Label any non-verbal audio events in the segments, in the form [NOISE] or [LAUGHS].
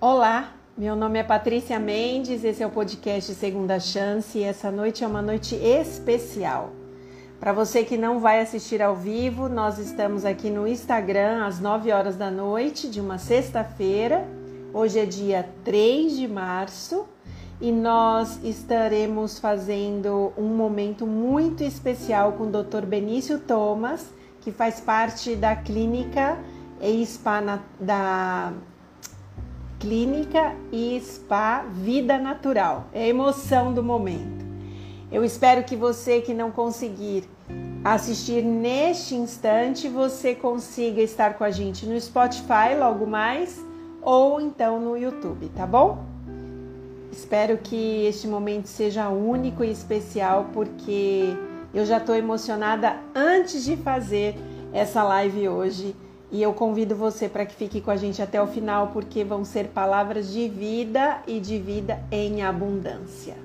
Olá, meu nome é Patrícia Mendes, esse é o podcast Segunda Chance e essa noite é uma noite especial. Para você que não vai assistir ao vivo, nós estamos aqui no Instagram às 9 horas da noite de uma sexta-feira. Hoje é dia 3 de março e nós estaremos fazendo um momento muito especial com o Dr. Benício Thomas, que faz parte da clínica e spa da clínica e spa Vida Natural. É a emoção do momento. Eu espero que você que não conseguir assistir neste instante, você consiga estar com a gente no Spotify logo mais ou então no YouTube, tá bom? Espero que este momento seja único e especial porque eu já estou emocionada antes de fazer essa live hoje e eu convido você para que fique com a gente até o final porque vão ser palavras de vida e de vida em abundância.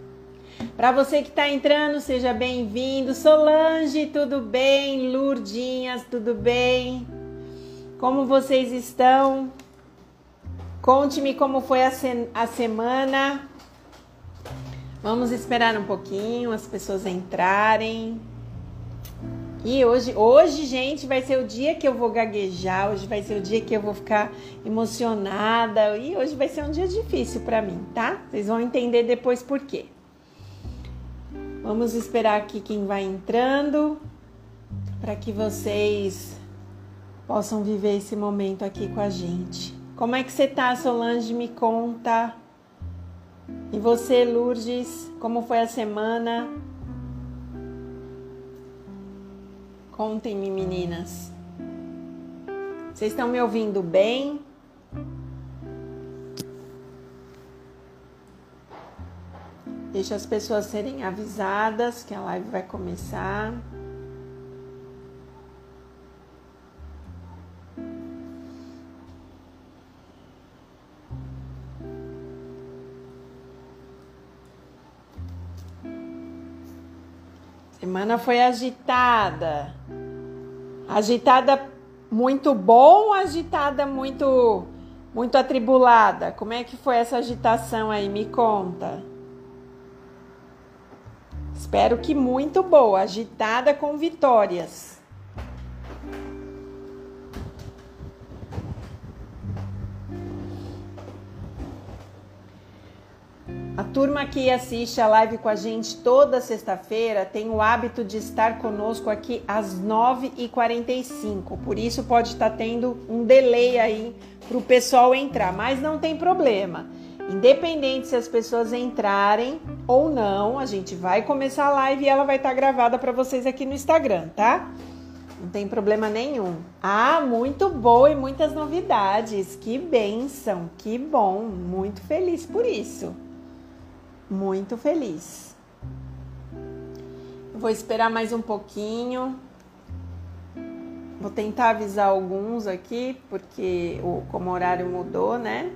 Para você que está entrando, seja bem-vindo. Solange, tudo bem? Lurdinhas, tudo bem? Como vocês estão? Conte-me como foi a, se a semana. Vamos esperar um pouquinho as pessoas entrarem. E hoje, hoje, gente, vai ser o dia que eu vou gaguejar, hoje vai ser o dia que eu vou ficar emocionada e hoje vai ser um dia difícil para mim, tá? Vocês vão entender depois por quê. Vamos esperar aqui quem vai entrando para que vocês possam viver esse momento aqui com a gente. Como é que você tá, Solange? Me conta. E você, Lourdes, como foi a semana? Contem-me, meninas. Vocês estão me ouvindo bem? Deixa as pessoas serem avisadas que a live vai começar. Semana foi agitada. Agitada muito bom, agitada muito muito atribulada. Como é que foi essa agitação aí? Me conta. Espero que muito boa, agitada com vitórias. A turma que assiste a live com a gente toda sexta-feira tem o hábito de estar conosco aqui às 9h45. Por isso pode estar tendo um delay aí para o pessoal entrar, mas não tem problema. Independente se as pessoas entrarem ou não, a gente vai começar a live e ela vai estar gravada para vocês aqui no Instagram, tá? Não tem problema nenhum. Ah, muito boa e muitas novidades. Que benção, que bom. Muito feliz por isso muito feliz. Vou esperar mais um pouquinho. Vou tentar avisar alguns aqui, porque o, como o horário mudou, né?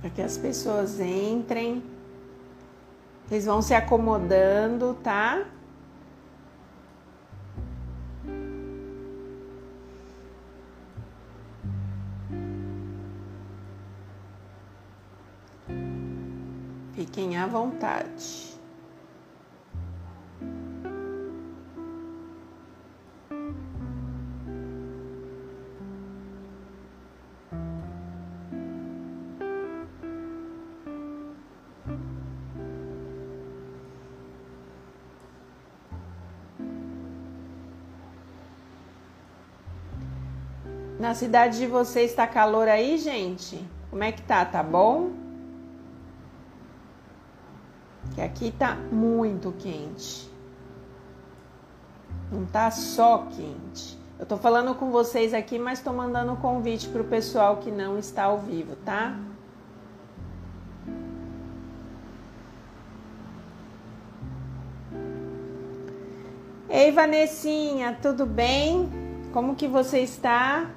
Para que as pessoas entrem. Eles vão se acomodando, tá? Vontade. Na cidade de vocês está calor aí, gente? Como é que tá? Tá bom? Aqui tá muito quente. Não tá só quente. Eu tô falando com vocês aqui, mas tô mandando um convite pro pessoal que não está ao vivo, tá? Ei, Vanessinha, tudo bem? Como que você está?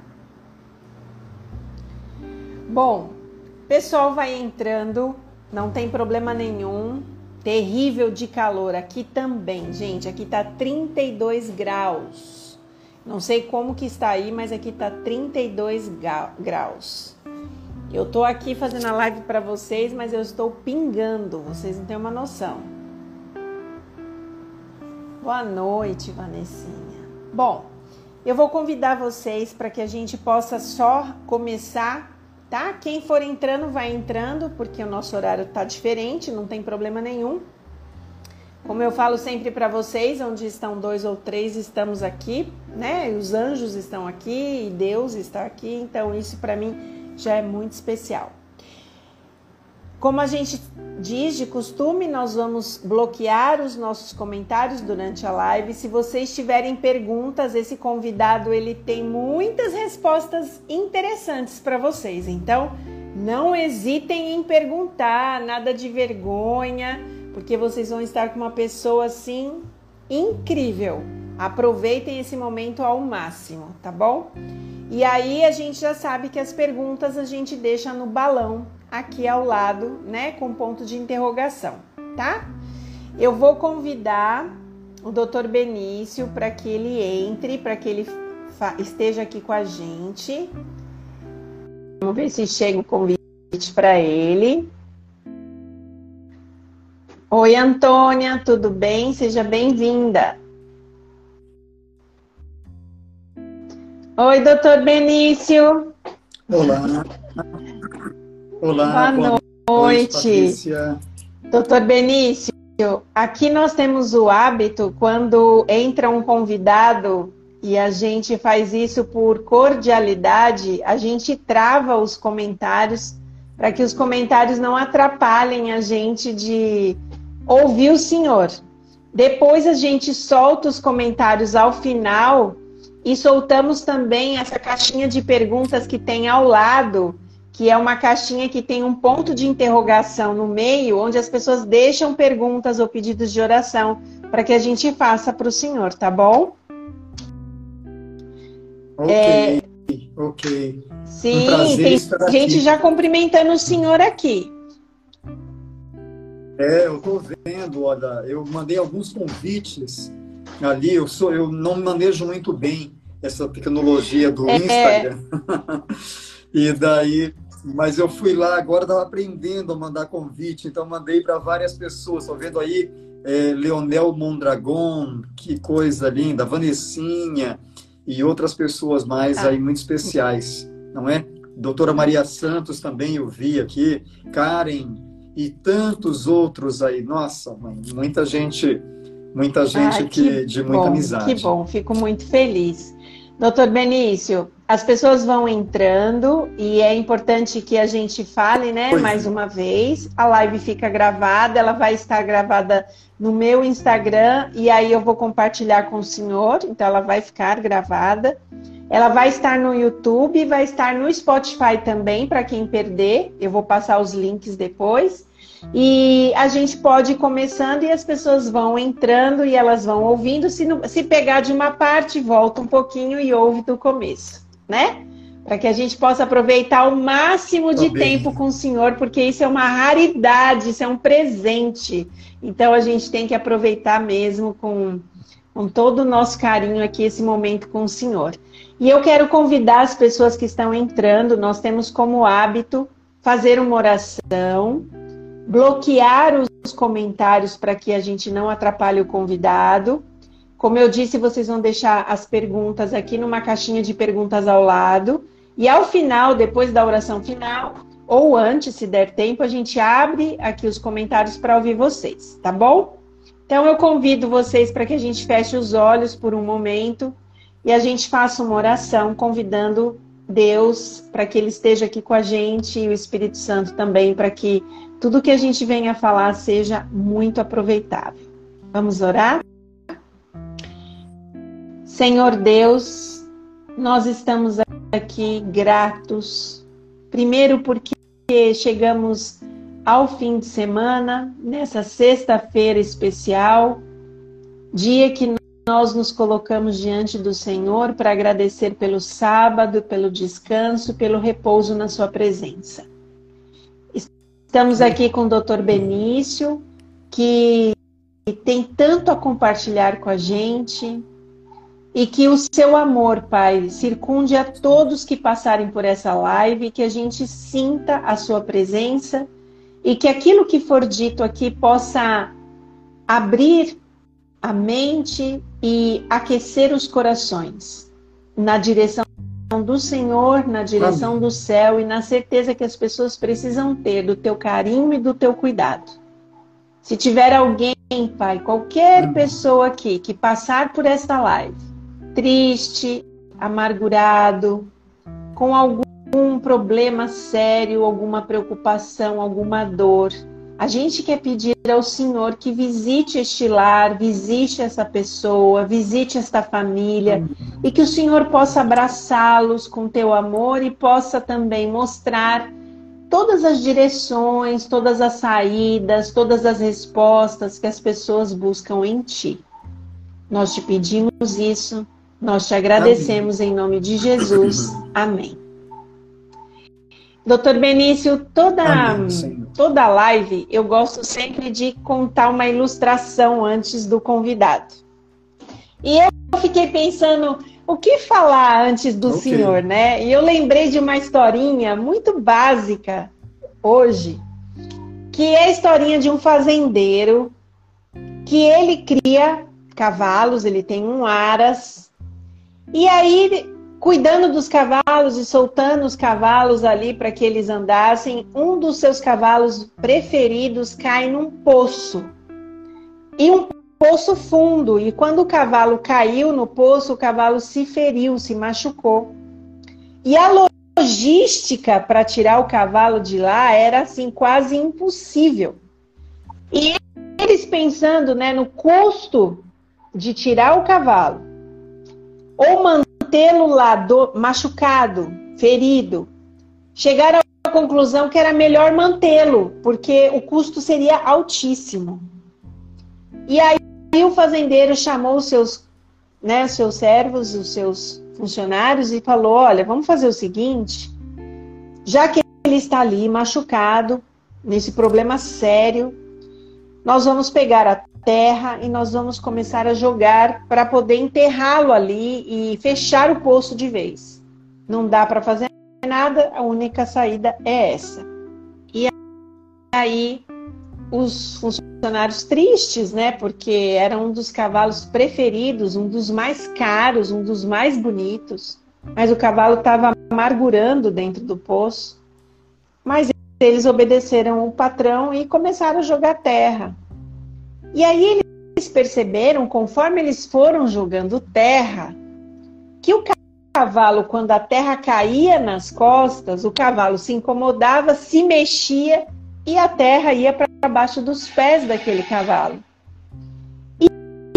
Bom, pessoal vai entrando, não tem problema nenhum terrível de calor aqui também, gente. Aqui tá 32 graus. Não sei como que está aí, mas aqui está 32 graus. Eu tô aqui fazendo a live para vocês, mas eu estou pingando. Vocês não têm uma noção. Boa noite, Vanessinha. Bom, eu vou convidar vocês para que a gente possa só começar, tá? Quem for entrando, vai entrando, porque o nosso horário tá diferente, não tem problema nenhum. Como eu falo sempre para vocês, onde estão dois ou três, estamos aqui, né? Os anjos estão aqui e Deus está aqui, então isso para mim já é muito especial. Como a gente diz de costume, nós vamos bloquear os nossos comentários durante a live. Se vocês tiverem perguntas, esse convidado ele tem muitas respostas interessantes para vocês. Então, não hesitem em perguntar, nada de vergonha porque vocês vão estar com uma pessoa assim incrível. Aproveitem esse momento ao máximo, tá bom? E aí a gente já sabe que as perguntas a gente deixa no balão aqui ao lado, né, com ponto de interrogação, tá? Eu vou convidar o Dr. Benício para que ele entre, para que ele esteja aqui com a gente. Vamos ver se chega o convite para ele. Oi, Antônia, tudo bem? Seja bem-vinda. Oi, doutor Benício. Olá. Olá. Boa, boa noite. noite doutor Benício, aqui nós temos o hábito, quando entra um convidado e a gente faz isso por cordialidade, a gente trava os comentários para que os comentários não atrapalhem a gente de ouvir o Senhor. Depois a gente solta os comentários ao final e soltamos também essa caixinha de perguntas que tem ao lado, que é uma caixinha que tem um ponto de interrogação no meio, onde as pessoas deixam perguntas ou pedidos de oração para que a gente faça para o Senhor, tá bom? Ok, é... ok. Sim, um tem gente aqui. já cumprimentando o Senhor aqui. É, eu tô vendo, olha, eu mandei alguns convites ali, eu sou, eu não manejo muito bem essa tecnologia do é. Instagram. [LAUGHS] e daí, mas eu fui lá, agora estava aprendendo a mandar convite, então mandei para várias pessoas. Estou vendo aí é, Leonel Mondragon, que coisa linda, Vanessinha e outras pessoas mais ah. aí muito especiais, não é? Doutora Maria Santos também eu vi aqui, Karen, e tantos outros aí. Nossa, mãe, muita gente, muita gente Ai, que, que de muita bom, amizade. Que bom, fico muito feliz. Doutor Benício, as pessoas vão entrando e é importante que a gente fale, né, pois mais é. uma vez. A live fica gravada, ela vai estar gravada no meu Instagram e aí eu vou compartilhar com o senhor, então ela vai ficar gravada. Ela vai estar no YouTube, vai estar no Spotify também, para quem perder. Eu vou passar os links depois. E a gente pode ir começando e as pessoas vão entrando e elas vão ouvindo. Se, não, se pegar de uma parte, volta um pouquinho e ouve do começo, né? Para que a gente possa aproveitar o máximo de tempo com o Senhor, porque isso é uma raridade, isso é um presente. Então a gente tem que aproveitar mesmo com, com todo o nosso carinho aqui esse momento com o Senhor. E eu quero convidar as pessoas que estão entrando, nós temos como hábito fazer uma oração, bloquear os comentários para que a gente não atrapalhe o convidado. Como eu disse, vocês vão deixar as perguntas aqui numa caixinha de perguntas ao lado. E ao final, depois da oração final, ou antes, se der tempo, a gente abre aqui os comentários para ouvir vocês, tá bom? Então eu convido vocês para que a gente feche os olhos por um momento e a gente faça uma oração convidando Deus para que Ele esteja aqui com a gente e o Espírito Santo também, para que tudo que a gente venha falar seja muito aproveitável. Vamos orar? Senhor Deus, nós estamos aqui gratos, primeiro porque chegamos ao fim de semana, nessa sexta-feira especial, dia que nós nos colocamos diante do Senhor para agradecer pelo sábado, pelo descanso, pelo repouso na Sua presença. Estamos aqui com o Dr. Benício, que tem tanto a compartilhar com a gente. e que o seu amor, Pai, circunde a todos que passarem por essa live, que a gente sinta a sua presença e que aquilo que for dito aqui possa abrir a mente e aquecer os corações na direção do Senhor, na direção Amém. do céu e na certeza que as pessoas precisam ter do teu carinho e do teu cuidado. Se tiver alguém, Pai, qualquer Amém. pessoa aqui que passar por esta live triste, amargurado, com algum problema sério, alguma preocupação, alguma dor. A gente quer pedir ao Senhor que visite este lar, visite essa pessoa, visite esta família e que o Senhor possa abraçá-los com teu amor e possa também mostrar todas as direções, todas as saídas, todas as respostas que as pessoas buscam em ti. Nós te pedimos isso nós te agradecemos Amém. em nome de Jesus. Amém. Doutor Benício, toda, Amém, toda live eu gosto sempre de contar uma ilustração antes do convidado. E eu fiquei pensando, o que falar antes do okay. senhor, né? E eu lembrei de uma historinha muito básica hoje, que é a historinha de um fazendeiro que ele cria cavalos, ele tem um aras e aí, cuidando dos cavalos e soltando os cavalos ali para que eles andassem, um dos seus cavalos preferidos cai num poço. E um poço fundo. E quando o cavalo caiu no poço, o cavalo se feriu, se machucou. E a logística para tirar o cavalo de lá era assim quase impossível. E eles pensando né, no custo de tirar o cavalo ou mantê-lo lá do, machucado, ferido, chegaram à conclusão que era melhor mantê-lo, porque o custo seria altíssimo. E aí o fazendeiro chamou os seus, né, seus servos, os seus funcionários e falou: Olha, vamos fazer o seguinte, já que ele está ali machucado, nesse problema sério, nós vamos pegar a terra e nós vamos começar a jogar para poder enterrá-lo ali e fechar o poço de vez. Não dá para fazer nada, a única saída é essa. E aí os funcionários tristes, né? Porque era um dos cavalos preferidos, um dos mais caros, um dos mais bonitos. Mas o cavalo estava amargurando dentro do poço. Mas eles obedeceram o patrão e começaram a jogar terra. E aí eles perceberam, conforme eles foram jogando terra, que o cavalo, quando a terra caía nas costas, o cavalo se incomodava, se mexia e a terra ia para baixo dos pés daquele cavalo. E,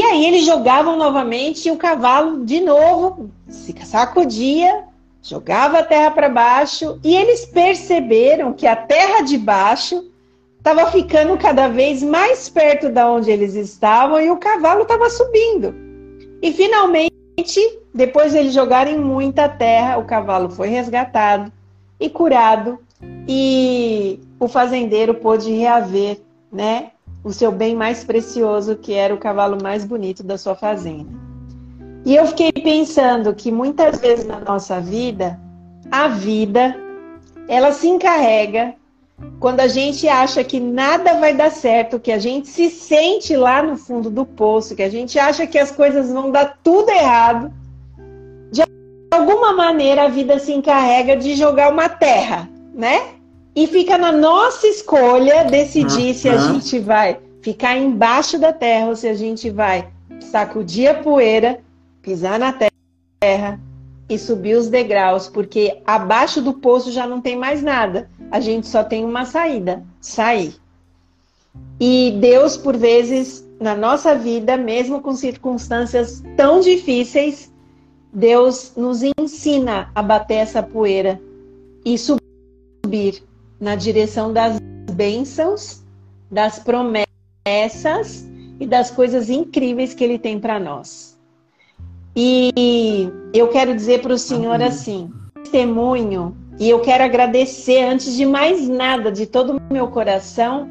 e aí eles jogavam novamente e o cavalo, de novo, se sacudia, jogava a terra para baixo e eles perceberam que a terra de baixo estava ficando cada vez mais perto da onde eles estavam e o cavalo estava subindo. E finalmente, depois de eles jogarem muita terra, o cavalo foi resgatado e curado e o fazendeiro pôde reaver, né, o seu bem mais precioso, que era o cavalo mais bonito da sua fazenda. E eu fiquei pensando que muitas vezes na nossa vida, a vida ela se encarrega quando a gente acha que nada vai dar certo, que a gente se sente lá no fundo do poço, que a gente acha que as coisas vão dar tudo errado, de alguma maneira a vida se encarrega de jogar uma terra, né? E fica na nossa escolha decidir se a gente vai ficar embaixo da terra ou se a gente vai sacudir a poeira, pisar na terra e subir os degraus, porque abaixo do poço já não tem mais nada. A gente só tem uma saída: sair. E Deus, por vezes, na nossa vida, mesmo com circunstâncias tão difíceis, Deus nos ensina a bater essa poeira e subir na direção das bênçãos, das promessas e das coisas incríveis que Ele tem para nós. E eu quero dizer para o senhor assim, testemunho, e eu quero agradecer antes de mais nada, de todo o meu coração,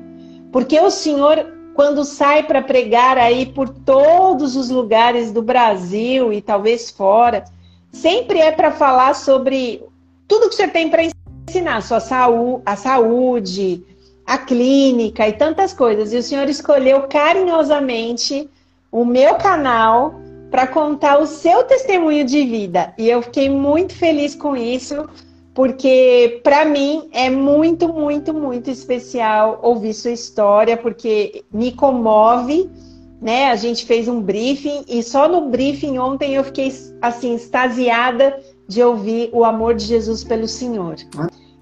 porque o senhor quando sai para pregar aí por todos os lugares do Brasil e talvez fora, sempre é para falar sobre tudo que você tem para ensinar, sua saúde, a saúde, a clínica e tantas coisas. E o senhor escolheu carinhosamente o meu canal para contar o seu testemunho de vida. E eu fiquei muito feliz com isso, porque para mim é muito, muito, muito especial ouvir sua história, porque me comove, né? A gente fez um briefing e só no briefing ontem eu fiquei assim extasiada de ouvir o amor de Jesus pelo Senhor.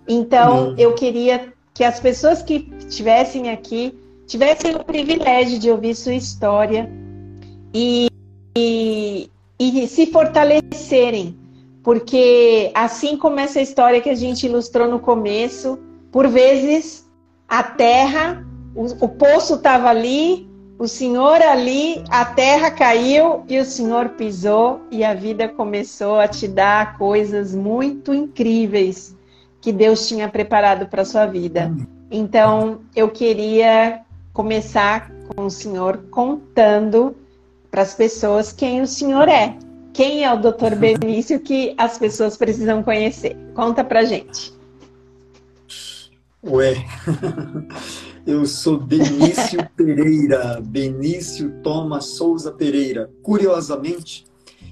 Então, eu queria que as pessoas que estivessem aqui tivessem o privilégio de ouvir sua história e, e, se fortalecerem porque assim como essa história que a gente ilustrou no começo, por vezes a terra, o, o poço estava ali, o Senhor ali, a terra caiu e o Senhor pisou e a vida começou a te dar coisas muito incríveis que Deus tinha preparado para sua vida. Então, eu queria começar com o Senhor contando para as pessoas quem o Senhor é. Quem é o Dr. [LAUGHS] Benício que as pessoas precisam conhecer? Conta pra gente. Ué, [LAUGHS] eu sou Benício [LAUGHS] Pereira, Benício Thomas Souza Pereira. Curiosamente,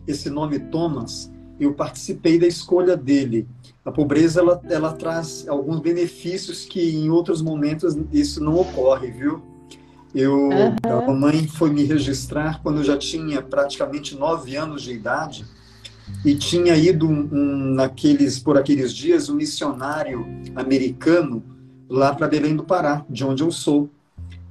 esse nome Thomas, eu participei da escolha dele. A pobreza ela, ela traz alguns benefícios que em outros momentos isso não ocorre, viu? Eu, uhum. A mamãe foi me registrar quando eu já tinha praticamente nove anos de idade e tinha ido um, um, naqueles, por aqueles dias um missionário americano lá para Belém do Pará, de onde eu sou.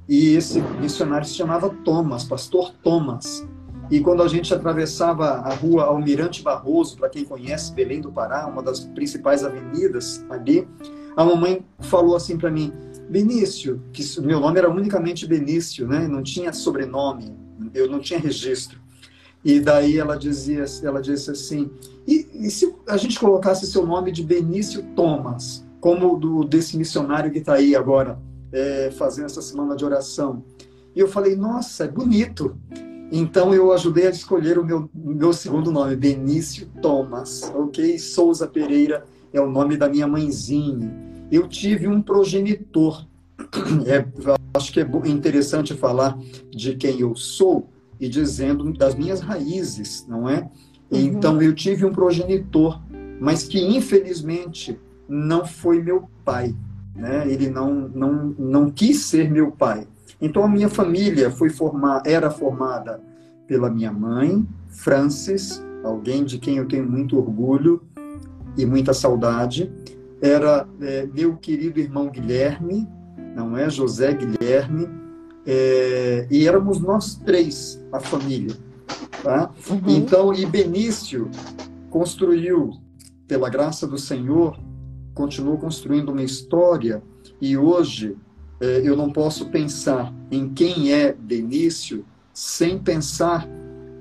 E esse missionário se chamava Thomas, pastor Thomas. E quando a gente atravessava a rua Almirante Barroso, para quem conhece Belém do Pará, uma das principais avenidas ali, a mamãe falou assim para mim: Benício, que meu nome era unicamente Benício, né? Não tinha sobrenome, eu não tinha registro. E daí ela dizia, ela disse assim: e, e se a gente colocasse seu nome de Benício Thomas, como do desse missionário que está aí agora é, fazendo essa semana de oração? E eu falei: nossa, é bonito. Então eu ajudei a escolher o meu, meu segundo nome, Benício Thomas, ok? Souza Pereira é o nome da minha mãezinha eu tive um progenitor. [CLEARS THROAT] É, acho que é interessante falar de quem eu sou e dizendo das minhas raízes, não é? Uhum. Então eu tive um progenitor, mas que infelizmente não foi meu pai, né? Ele não não não quis ser meu pai. Então a minha família foi formar, era formada pela minha mãe, Francis, alguém de quem eu tenho muito orgulho e muita saudade, era é, meu querido irmão Guilherme, não é? José Guilherme, é, e éramos nós três, a família. Tá? Uhum. Então, e Benício construiu, pela graça do Senhor, continuou construindo uma história, e hoje é, eu não posso pensar em quem é Benício sem pensar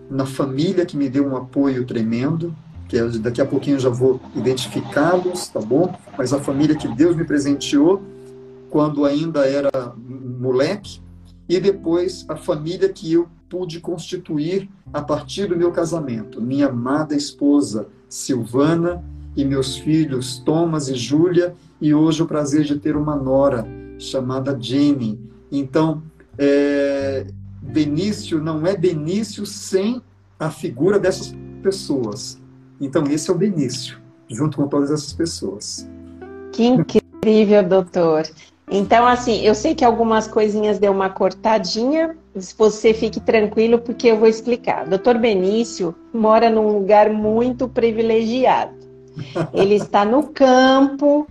na família que me deu um apoio tremendo, que daqui a pouquinho eu já vou identificá-los, tá bom? Mas a família que Deus me presenteou quando ainda era moleque, e depois a família que eu pude constituir a partir do meu casamento. Minha amada esposa Silvana e meus filhos Thomas e Júlia, e hoje o prazer de ter uma nora chamada Jenny. Então, é, Benício não é Benício sem a figura dessas pessoas. Então, esse é o Benício, junto com todas essas pessoas. Que incrível, doutor. Então, assim, eu sei que algumas coisinhas deu uma cortadinha, você fique tranquilo, porque eu vou explicar. Doutor Benício mora num lugar muito privilegiado. Ele está no campo,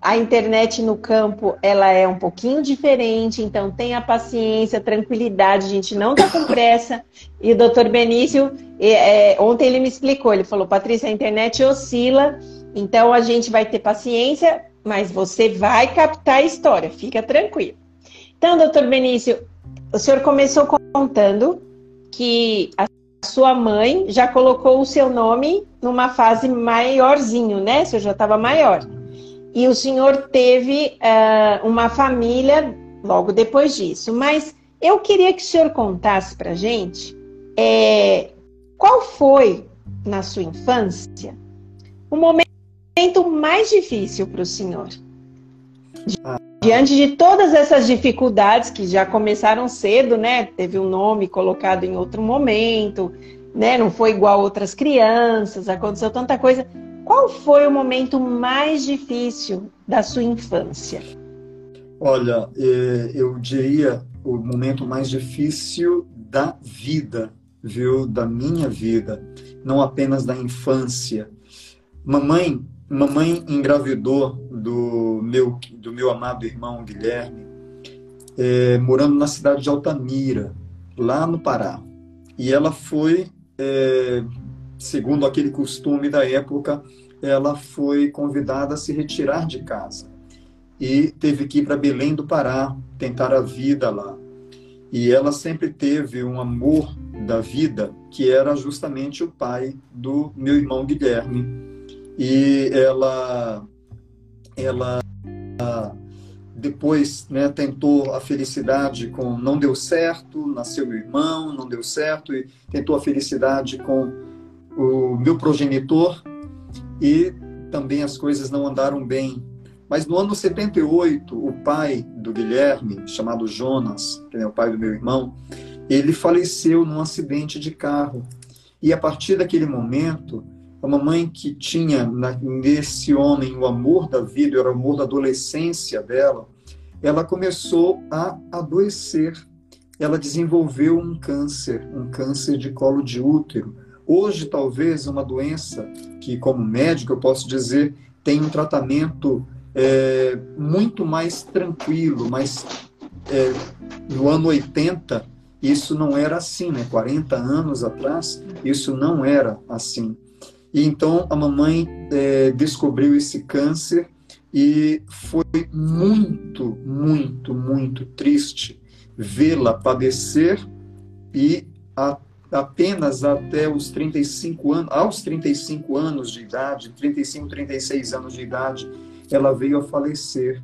a internet no campo ela é um pouquinho diferente, então tenha paciência, tranquilidade, a gente não está com pressa. E o doutor Benício, é, ontem ele me explicou, ele falou, Patrícia, a internet oscila, então a gente vai ter paciência, mas você vai captar a história, fica tranquilo. Então, doutor Benício, o senhor começou contando que a sua mãe já colocou o seu nome numa fase maiorzinho, né? O senhor já estava maior. E o senhor teve uh, uma família logo depois disso. Mas eu queria que o senhor contasse para gente é, qual foi, na sua infância, o momento mais difícil para o senhor? Diante de todas essas dificuldades que já começaram cedo, né? Teve um nome colocado em outro momento, né? Não foi igual a outras crianças, aconteceu tanta coisa. Qual foi o momento mais difícil da sua infância? Olha, é, eu diria o momento mais difícil da vida, viu? Da minha vida, não apenas da infância. Mamãe, mamãe engravidou do meu do meu amado irmão Guilherme, é, morando na cidade de Altamira, lá no Pará. E ela foi, é, segundo aquele costume da época, ela foi convidada a se retirar de casa e teve que ir para Belém do Pará tentar a vida lá. E ela sempre teve um amor da vida que era justamente o pai do meu irmão Guilherme. E ela ela depois né, tentou a felicidade com não deu certo, nasceu meu irmão, não deu certo e tentou a felicidade com o meu progenitor e também as coisas não andaram bem mas no ano 78, o pai do Guilherme, chamado Jonas, que é o pai do meu irmão, ele faleceu num acidente de carro. E a partir daquele momento, a mamãe que tinha nesse homem o amor da vida, era o amor da adolescência dela, ela começou a adoecer. Ela desenvolveu um câncer, um câncer de colo de útero. Hoje, talvez, uma doença que, como médico, eu posso dizer, tem um tratamento é, muito mais tranquilo, mas é, no ano 80 isso não era assim, né? 40 anos atrás isso não era assim. E então a mamãe é, descobriu esse câncer e foi muito, muito, muito triste vê-la padecer e a, apenas até os 35 anos, aos 35 anos de idade, 35, 36 anos de idade, ela veio a falecer.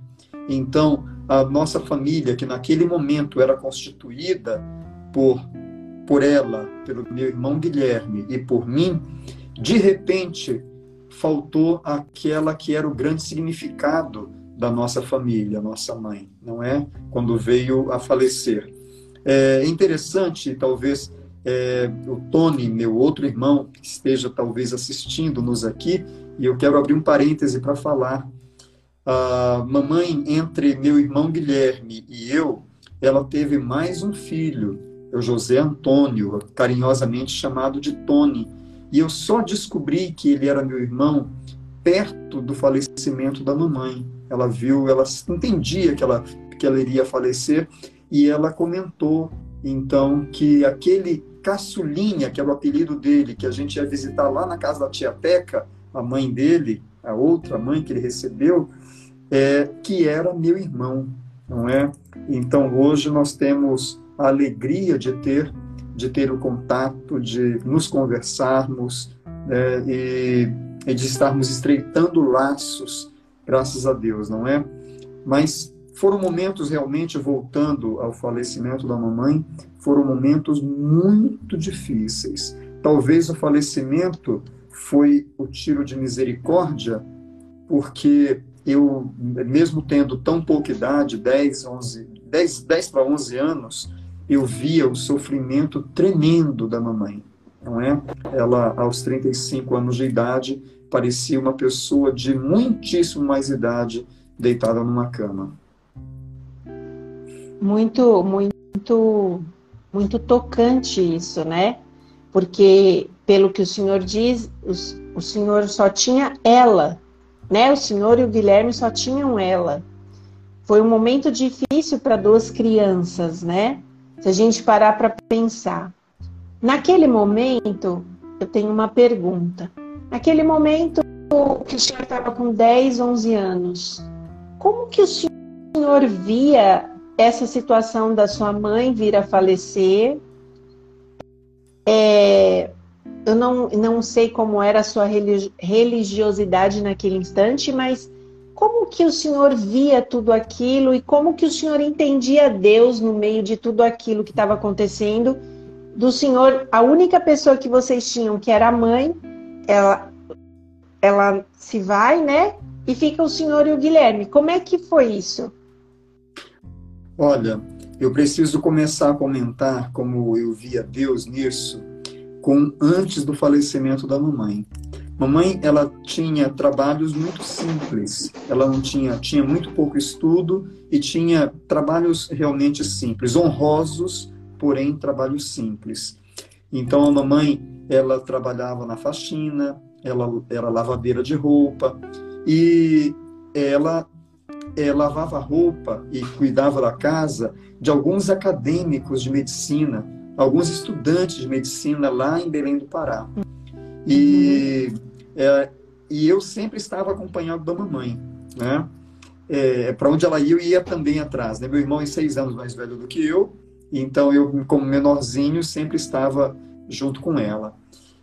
Então, a nossa família, que naquele momento era constituída por, por ela, pelo meu irmão Guilherme e por mim, de repente faltou aquela que era o grande significado da nossa família, nossa mãe, não é? Quando veio a falecer. É interessante, talvez, é, o Tony, meu outro irmão, que esteja talvez assistindo-nos aqui, e eu quero abrir um parêntese para falar a mamãe, entre meu irmão Guilherme e eu, ela teve mais um filho, o José Antônio, carinhosamente chamado de Tony. E eu só descobri que ele era meu irmão perto do falecimento da mamãe. Ela viu, ela entendia que ela, que ela iria falecer e ela comentou então que aquele caçulinha, que era o apelido dele, que a gente ia visitar lá na casa da tia Teca, a mãe dele, a outra mãe que ele recebeu, é, que era meu irmão, não é? Então hoje nós temos a alegria de ter de ter o contato, de nos conversarmos é, e, e de estarmos estreitando laços, graças a Deus, não é? Mas foram momentos realmente voltando ao falecimento da mamãe, foram momentos muito difíceis. Talvez o falecimento foi o tiro de misericórdia, porque eu, mesmo tendo tão pouca idade, 10, 11, 10, 10 para 11 anos, eu via o sofrimento tremendo da mamãe, não é? Ela, aos 35 anos de idade, parecia uma pessoa de muitíssimo mais idade deitada numa cama. Muito, muito, muito tocante isso, né? Porque, pelo que o senhor diz, o, senhor só tinha ela né? O senhor e o Guilherme só tinham ela. Foi um momento difícil para duas crianças, né? Se a gente parar para pensar. Naquele momento, eu tenho uma pergunta. Naquele momento o senhor estava com 10, 11 anos, como que o senhor via essa situação da sua mãe vir a falecer? É, eu não, não sei como era a sua religiosidade naquele instante, mas como que o senhor via tudo aquilo e como que o senhor entendia Deus no meio de tudo aquilo que estava acontecendo? Do senhor, a única pessoa que vocês tinham, que era a mãe, ela, ela se vai, né? E fica o senhor e o Guilherme. Como é que foi isso? Olha, eu preciso começar a comentar como eu via Deus nisso, com antes do falecimento da mamãe. Mamãe, ela tinha trabalhos muito simples. Ela não tinha, tinha muito pouco estudo e tinha trabalhos realmente simples, honrosos, porém trabalhos simples. Então a mamãe, ela trabalhava na faxina, ela era lavadeira de roupa e ela é, lavava roupa e cuidava da casa de alguns acadêmicos de medicina, alguns estudantes de medicina lá em Belém do Pará. E, é, e eu sempre estava acompanhado da mamãe, né? É, para onde ela ia, eu ia também atrás. Né? Meu irmão é seis anos mais velho do que eu, então eu, como menorzinho, sempre estava junto com ela.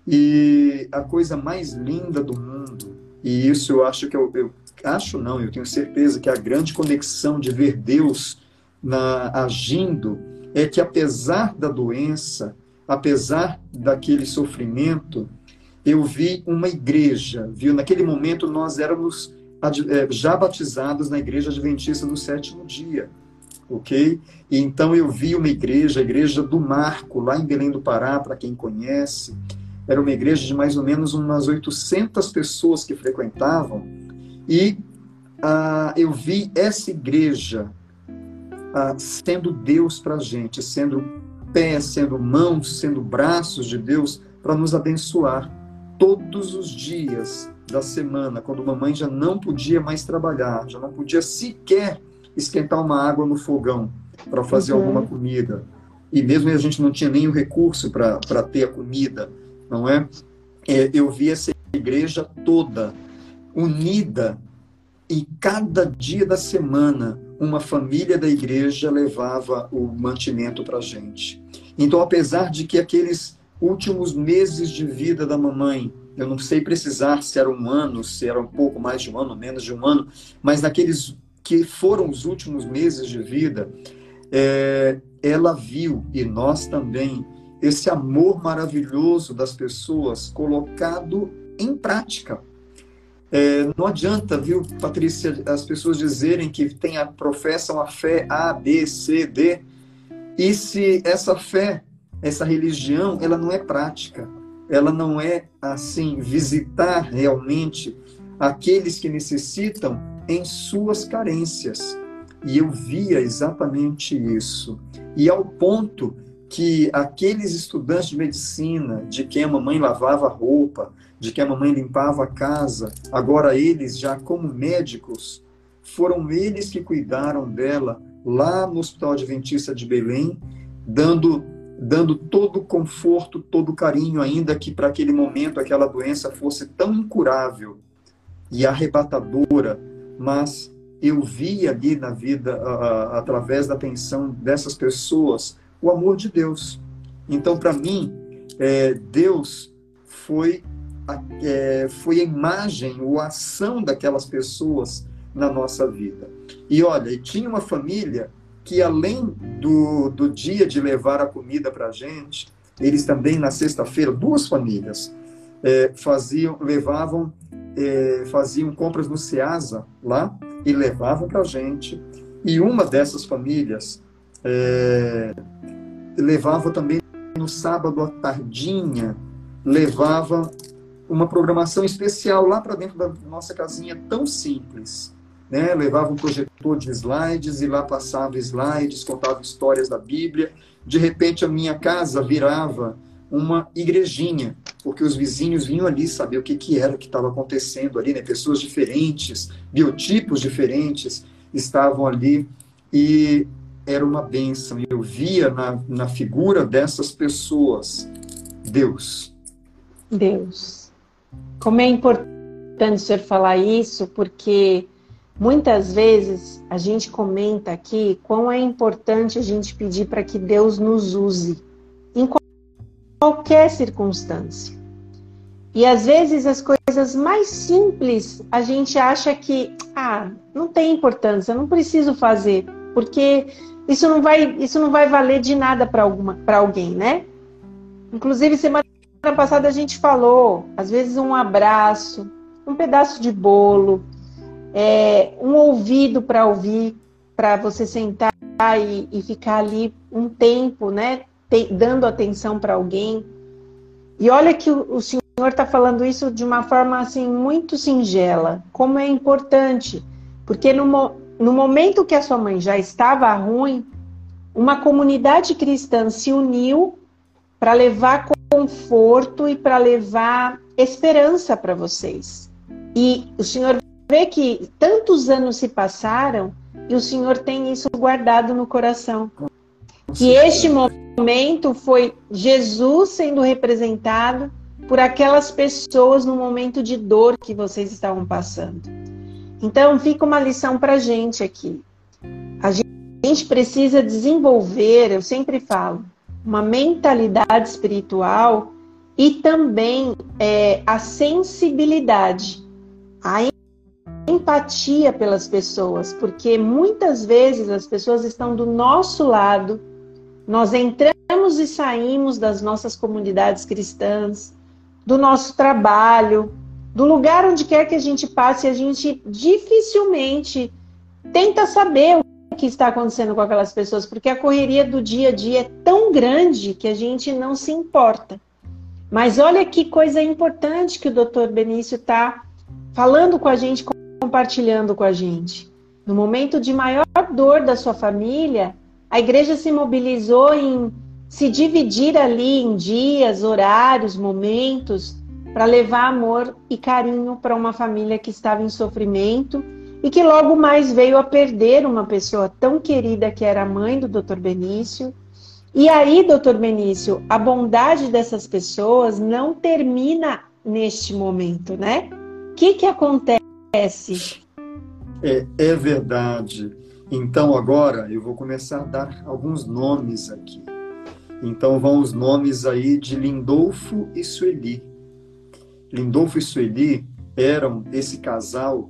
E a coisa mais linda do mundo, e isso eu acho que eu, eu acho não, eu tenho certeza que a grande conexão de ver Deus na, agindo é que apesar da doença, apesar daquele sofrimento, eu vi uma igreja, viu? Naquele momento nós éramos é, já batizados na igreja adventista do sétimo dia, ok? E então eu vi uma igreja, a igreja do Marco, lá em Belém do Pará, para quem conhece, era uma igreja de mais ou menos umas 800 pessoas que frequentavam, e ah, eu vi essa igreja ah, sendo Deus para a gente, sendo pés, sendo mãos, sendo braços de Deus para nos abençoar todos os dias da semana, quando mamãe já não podia mais trabalhar, já não podia sequer esquentar uma água no fogão para fazer uhum. alguma comida. E mesmo a gente não tinha nenhum recurso para ter a comida, não é? é? Eu vi essa igreja toda unida e cada dia da semana uma família da igreja levava o mantimento para a gente. Então, apesar de que aqueles últimos meses de vida da mamãe, eu não sei precisar se era um ano, se era um pouco mais de um ano, menos de um ano, mas naqueles que foram os últimos meses de vida, é, ela viu, e nós também, esse amor maravilhoso das pessoas colocado em prática. É, não adianta, viu, Patrícia, as pessoas dizerem que tem a, professam a fé A, B, C, D, e se essa fé, essa religião, ela não é prática, ela não é assim visitar realmente aqueles que necessitam em suas carências. E eu via exatamente isso. E ao ponto que aqueles estudantes de medicina, de quem a mamãe lavava roupa, de que a mamãe limpava a casa, agora eles, já como médicos, foram eles que cuidaram dela lá no Hospital Adventista de Belém, dando, dando todo o conforto, todo o carinho, ainda que para aquele momento aquela doença fosse tão incurável e arrebatadora, mas eu vi ali na vida, a, a, através da atenção dessas pessoas, o amor de Deus. Então, para mim, é, Deus foi a, é, foi a imagem ou a ação daquelas pessoas na nossa vida. E olha, tinha uma família que além do, do dia de levar a comida para a gente, eles também na sexta-feira, duas famílias, é, faziam, levavam, é, faziam compras no Ceasa lá e levavam para a gente. E uma dessas famílias é, levava também no sábado à tardinha, levava uma programação especial lá para dentro da nossa casinha tão simples. Né? Levava um projetor de slides e lá passava slides, contava histórias da Bíblia. De repente a minha casa virava uma igrejinha, porque os vizinhos vinham ali saber o que, que era que estava acontecendo ali, né? Pessoas diferentes, biotipos diferentes estavam ali e era uma bênção. Eu via na, na figura dessas pessoas Deus. Deus. Como é importante o senhor falar isso, porque muitas vezes a gente comenta aqui quão é importante a gente pedir para que Deus nos use em qualquer circunstância. E às vezes as coisas mais simples a gente acha que ah, não tem importância, não preciso fazer, porque isso não vai, isso não vai valer de nada para alguém, né? Inclusive semana passada a gente falou, às vezes um abraço, um pedaço de bolo, é, um ouvido para ouvir, para você sentar e, e, ficar ali um tempo, né, te, dando atenção para alguém. E olha que o, o Senhor está falando isso de uma forma assim muito singela, como é importante, porque no, no momento que a sua mãe já estava ruim, uma comunidade cristã se uniu para levar conforto e para levar esperança para vocês. E o Senhor vê que tantos anos se passaram e o Senhor tem isso guardado no coração. Que este momento foi Jesus sendo representado por aquelas pessoas no momento de dor que vocês estavam passando. Então, fica uma lição para a gente aqui. A gente precisa desenvolver, eu sempre falo, uma mentalidade espiritual e também é, a sensibilidade, a empatia pelas pessoas, porque muitas vezes as pessoas estão do nosso lado, nós entramos e saímos das nossas comunidades cristãs, do nosso trabalho, do lugar onde quer que a gente passe, a gente dificilmente tenta saber o que está acontecendo com aquelas pessoas, porque a correria do dia a dia é tão grande que a gente não se importa. Mas olha que coisa importante que o doutor Benício está falando com a gente, compartilhando com a gente. No momento de maior dor da sua família, a igreja se mobilizou em se dividir ali em dias, horários, momentos, para levar amor e carinho para uma família que estava em sofrimento e que logo mais veio a perder uma pessoa tão querida que era a mãe do Dr. Benício. E aí, doutor Benício, a bondade dessas pessoas não termina neste momento, né? O que, que acontece? É, é verdade. Então, agora eu vou começar a dar alguns nomes aqui. Então, vão os nomes aí de Lindolfo e Sueli. Lindolfo e Sueli eram esse casal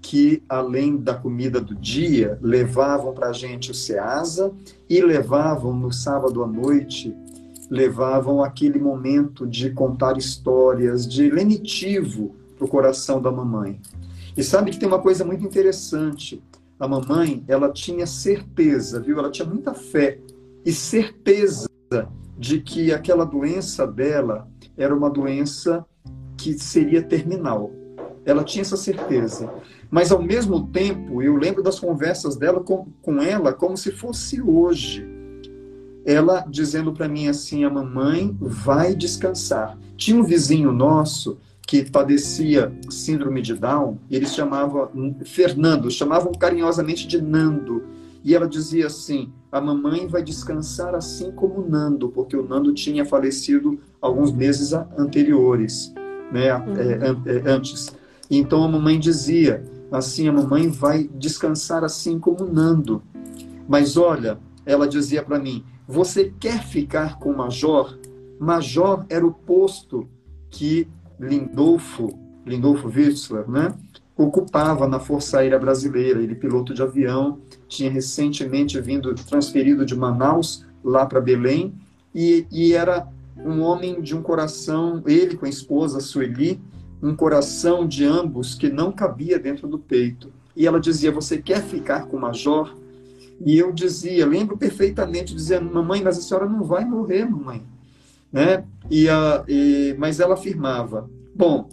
que, além da comida do dia, levavam para a gente o Ceasa e levavam no sábado à noite, levavam aquele momento de contar histórias, de lenitivo para o coração da mamãe. E sabe que tem uma coisa muito interessante. A mamãe, ela tinha certeza, viu? Ela tinha muita fé e certeza de que aquela doença dela era uma doença que seria terminal. Ela tinha essa certeza. Mas, ao mesmo tempo, eu lembro das conversas dela com, com ela como se fosse hoje. Ela dizendo para mim assim: a mamãe vai descansar. Tinha um vizinho nosso que padecia síndrome de Down, eles chamavam Fernando, chamavam carinhosamente de Nando. E ela dizia assim: a mamãe vai descansar assim como o Nando, porque o Nando tinha falecido alguns meses anteriores, né, uhum. é, é, antes. Então a mamãe dizia: assim, a mamãe vai descansar assim como Nando. Mas olha, ela dizia para mim: você quer ficar com o Major? Major era o posto que Lindolfo, Lindolfo Wissler, né, ocupava na Força Aérea Brasileira. Ele, piloto de avião, tinha recentemente vindo transferido de Manaus lá para Belém e, e, era um homem de um coração, ele com a esposa Sueli, um coração de ambos que não cabia dentro do peito. E ela dizia: Você quer ficar com o major? E eu dizia, lembro perfeitamente, dizendo: Mamãe, mas a senhora não vai morrer, mamãe. Né? E, a, e, mas ela afirmava: Bom,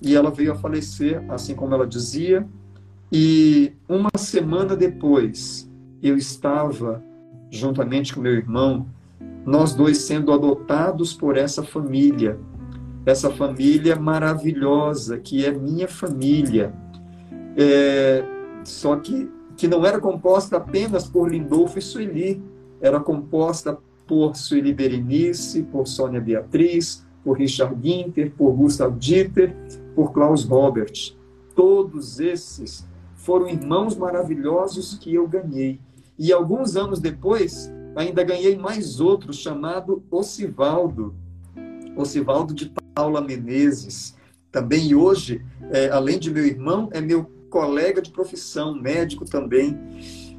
e ela veio a falecer, assim como ela dizia. E uma semana depois, eu estava, juntamente com meu irmão, nós dois sendo adotados por essa família, essa família maravilhosa que é minha família. É, só que, que não era composta apenas por Lindolfo e Sueli, era composta por Sueli Berenice, por Sônia Beatriz, por Richard Ginter, por Gustav Dieter, por Klaus Robert. Todos esses foram irmãos maravilhosos que eu ganhei. E alguns anos depois, ainda ganhei mais outro chamado Ocivaldo. Ocivaldo de Paula Menezes, também hoje, é, além de meu irmão, é meu colega de profissão, médico também.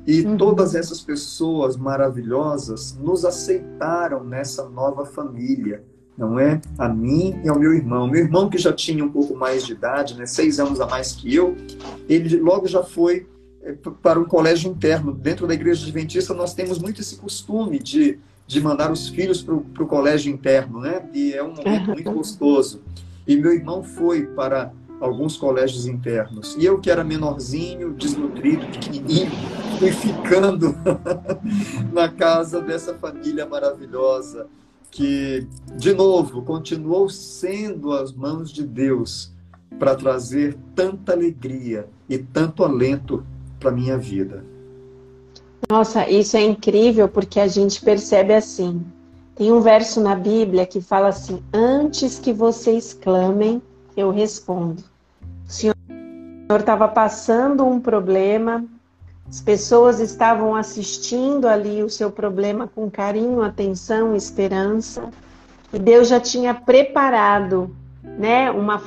E uhum. todas essas pessoas maravilhosas nos aceitaram nessa nova família, não é? A mim e ao meu irmão. Meu irmão, que já tinha um pouco mais de idade, né, seis anos a mais que eu, ele logo já foi para um colégio interno. Dentro da igreja adventista, nós temos muito esse costume de, de mandar os filhos para o colégio interno, né? E é um momento muito gostoso. E meu irmão foi para alguns colégios internos. E eu que era menorzinho, desnutrido, pequenininho, fui ficando [LAUGHS] na casa dessa família maravilhosa que, de novo, continuou sendo as mãos de Deus para trazer tanta alegria e tanto alento para minha vida. Nossa, isso é incrível porque a gente percebe assim. Tem um verso na Bíblia que fala assim: Antes que vocês clamem, eu respondo. O Senhor estava passando um problema, as pessoas estavam assistindo ali o seu problema com carinho, atenção, esperança, e Deus já tinha preparado, né, uma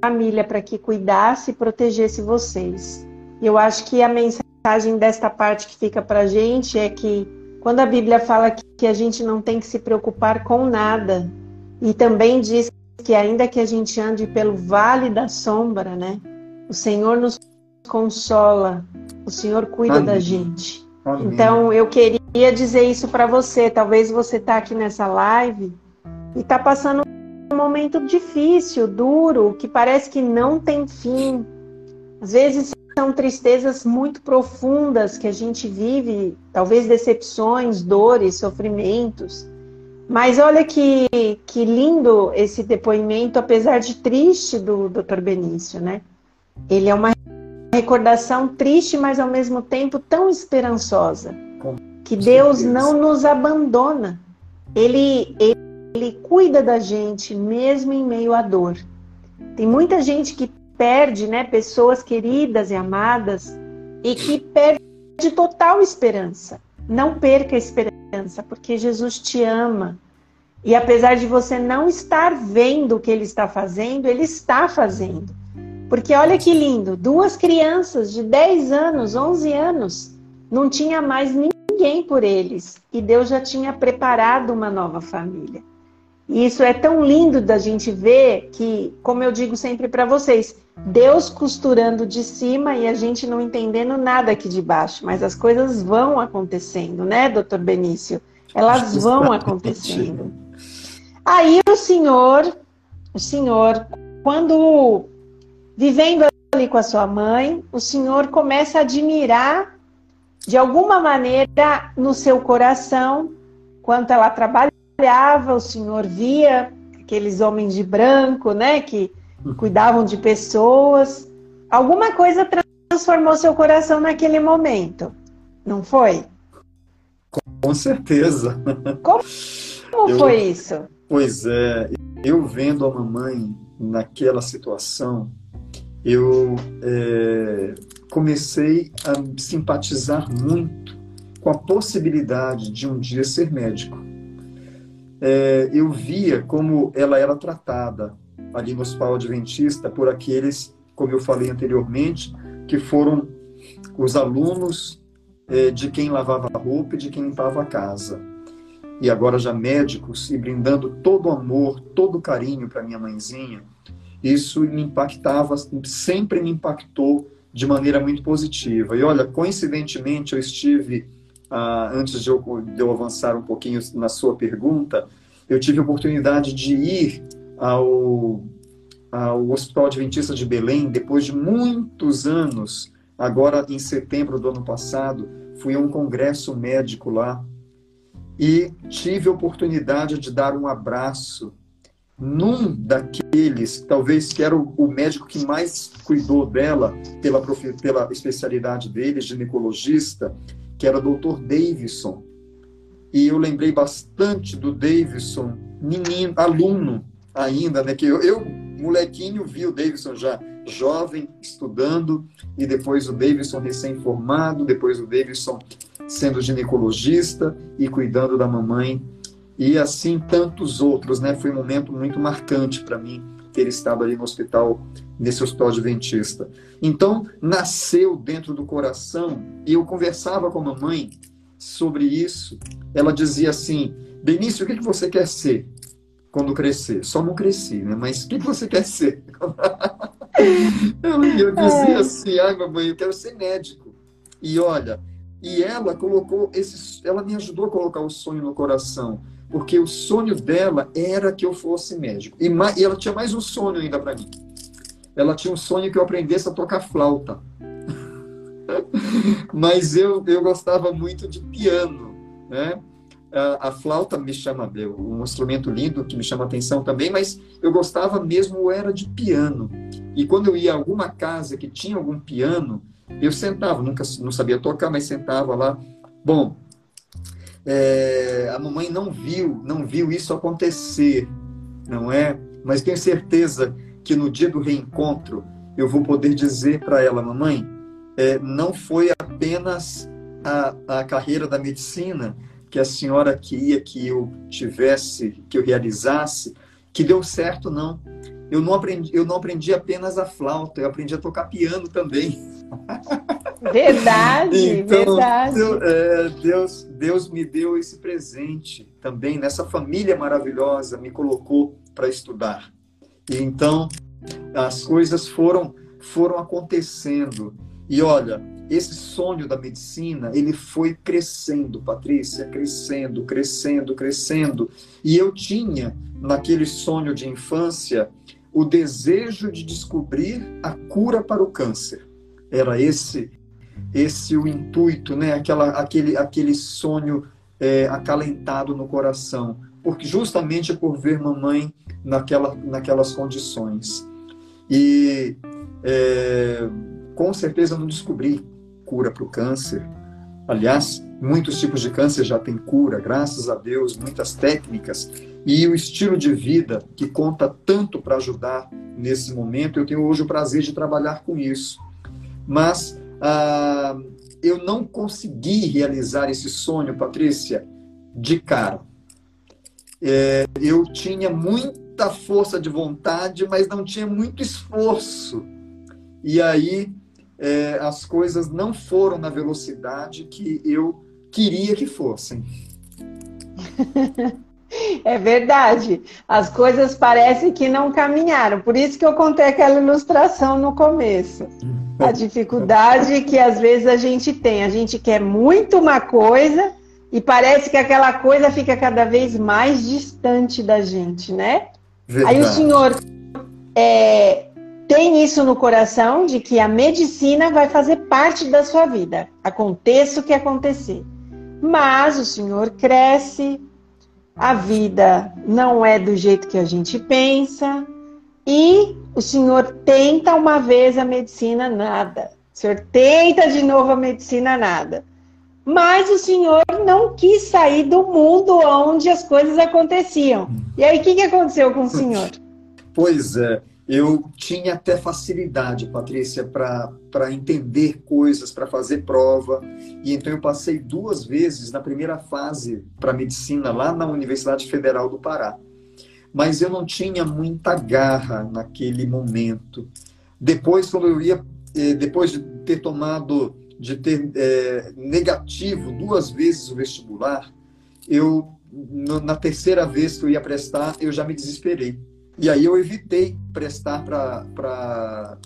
família para que cuidasse e protegesse vocês. Eu acho que a mensagem desta parte que fica para gente é que quando a Bíblia fala que a gente não tem que se preocupar com nada, e também diz que ainda que a gente ande pelo vale da sombra, né? O Senhor nos consola, o Senhor cuida Amém. da gente. Amém. Então eu queria dizer isso para você. Talvez você está aqui nessa live e está passando um momento difícil, duro, que parece que não tem fim. Às vezes são tristezas muito profundas que a gente vive, talvez decepções, dores, sofrimentos. Mas olha que, que lindo esse depoimento, apesar de triste, do Dr. Benício, né? Ele é uma recordação triste, mas ao mesmo tempo tão esperançosa. que Deus não nos abandona. Ele, ele, ele cuida da gente mesmo em meio à dor. Tem muita gente que perde, né, pessoas queridas e amadas e que perde total esperança. Não perca a esperança, porque Jesus te ama. E apesar de você não estar vendo o que ele está fazendo, ele está fazendo. Porque olha que lindo, duas crianças de 10 anos, 11 anos, não tinha mais ninguém por eles, e Deus já tinha preparado uma nova família. E isso é tão lindo da gente ver que, como eu digo sempre para vocês, Deus costurando de cima e a gente não entendendo nada aqui de baixo, mas as coisas vão acontecendo, né, doutor Benício? Elas [LAUGHS] vão acontecendo. Aí o senhor, o senhor, quando vivendo ali com a sua mãe, o senhor começa a admirar de alguma maneira no seu coração quanto ela trabalhava, o senhor via aqueles homens de branco, né, que cuidavam de pessoas. Alguma coisa transformou seu coração naquele momento, não foi? Com certeza. Como, como eu, foi isso? Pois é, eu vendo a mamãe naquela situação, eu é, comecei a simpatizar muito com a possibilidade de um dia ser médico. É, eu via como ela era tratada ali no Hospital Adventista por aqueles, como eu falei anteriormente, que foram os alunos é, de quem lavava a roupa e de quem limpava a casa. E agora já médicos e brindando todo o amor, todo o carinho para minha mãezinha. Isso me impactava, sempre me impactou de maneira muito positiva. E olha, coincidentemente eu estive, ah, antes de eu, de eu avançar um pouquinho na sua pergunta, eu tive a oportunidade de ir ao, ao Hospital Adventista de Belém, depois de muitos anos, agora em setembro do ano passado, fui a um congresso médico lá e tive a oportunidade de dar um abraço num daqueles, talvez que era o, o médico que mais cuidou dela pela, pela especialidade dele, ginecologista, que era o. Davidson. E eu lembrei bastante do Davidson, menino, aluno, ainda, né? Que eu, eu molequinho, vi o Davidson já jovem, estudando, e depois o Davidson recém-formado, depois o Davidson sendo ginecologista e cuidando da mamãe e assim tantos outros, né? Foi um momento muito marcante para mim ter estado ali no hospital, nesse hospital adventista. Então, nasceu dentro do coração, e eu conversava com a mamãe sobre isso. Ela dizia assim: Benício, o que, que você quer ser quando crescer? Só não cresci, né? Mas o que, que você quer ser? [LAUGHS] eu, eu dizia é. assim: ai, mamãe, eu quero ser médico. E olha, e ela colocou esse, ela me ajudou a colocar o sonho no coração porque o sonho dela era que eu fosse médico. E, e ela tinha mais um sonho ainda para mim. Ela tinha um sonho que eu aprendesse a tocar flauta. [LAUGHS] Mas eu, eu gostava muito de piano, né? A, a, flauta me chama, um instrumento lindo que me chama atenção também, mas eu gostava mesmo era de piano. E quando eu ia a alguma casa que tinha algum piano, eu sentava, nunca não sabia tocar, mas sentava lá. Bom, é, a mamãe não viu, não viu isso acontecer, não é? Mas tenho certeza que no dia do reencontro eu vou poder dizer para ela, mamãe, é, não foi apenas a, a carreira da medicina que a senhora queria que eu tivesse, que eu realizasse, que deu certo, não. Eu não aprendi, eu não aprendi apenas a flauta, eu aprendi a tocar piano também. [LAUGHS] Verdade, então, verdade. Deus, é, Deus, Deus me deu esse presente também, nessa família maravilhosa, me colocou para estudar. E então as coisas foram foram acontecendo. E olha, esse sonho da medicina, ele foi crescendo, Patrícia, crescendo, crescendo, crescendo. E eu tinha, naquele sonho de infância, o desejo de descobrir a cura para o câncer. Era esse esse o intuito, né? Aquela, aquele, aquele sonho é, acalentado no coração, porque justamente por ver mamãe naquela, naquelas condições. E é, com certeza não descobri cura para o câncer. Aliás, muitos tipos de câncer já têm cura, graças a Deus, muitas técnicas. E o estilo de vida que conta tanto para ajudar nesse momento, eu tenho hoje o prazer de trabalhar com isso. Mas ah, eu não consegui realizar esse sonho, Patrícia, de cara. É, eu tinha muita força de vontade, mas não tinha muito esforço. E aí é, as coisas não foram na velocidade que eu queria que fossem. [LAUGHS] É verdade. As coisas parecem que não caminharam. Por isso que eu contei aquela ilustração no começo. A dificuldade que às vezes a gente tem. A gente quer muito uma coisa e parece que aquela coisa fica cada vez mais distante da gente, né? Verdade. Aí o senhor é, tem isso no coração de que a medicina vai fazer parte da sua vida, aconteça o que acontecer. Mas o senhor cresce, a vida não é do jeito que a gente pensa e o senhor tenta uma vez a medicina, nada. O senhor tenta de novo a medicina, nada. Mas o senhor não quis sair do mundo onde as coisas aconteciam. E aí, o que, que aconteceu com o senhor? Pois é, eu tinha até facilidade, Patrícia, para entender coisas, para fazer prova. E então eu passei duas vezes na primeira fase para medicina lá na Universidade Federal do Pará. Mas eu não tinha muita garra naquele momento. Depois, quando eu ia, eh, depois de ter tomado, de ter é, negativo duas vezes o vestibular, eu na terceira vez que eu ia prestar, eu já me desesperei e aí eu evitei prestar para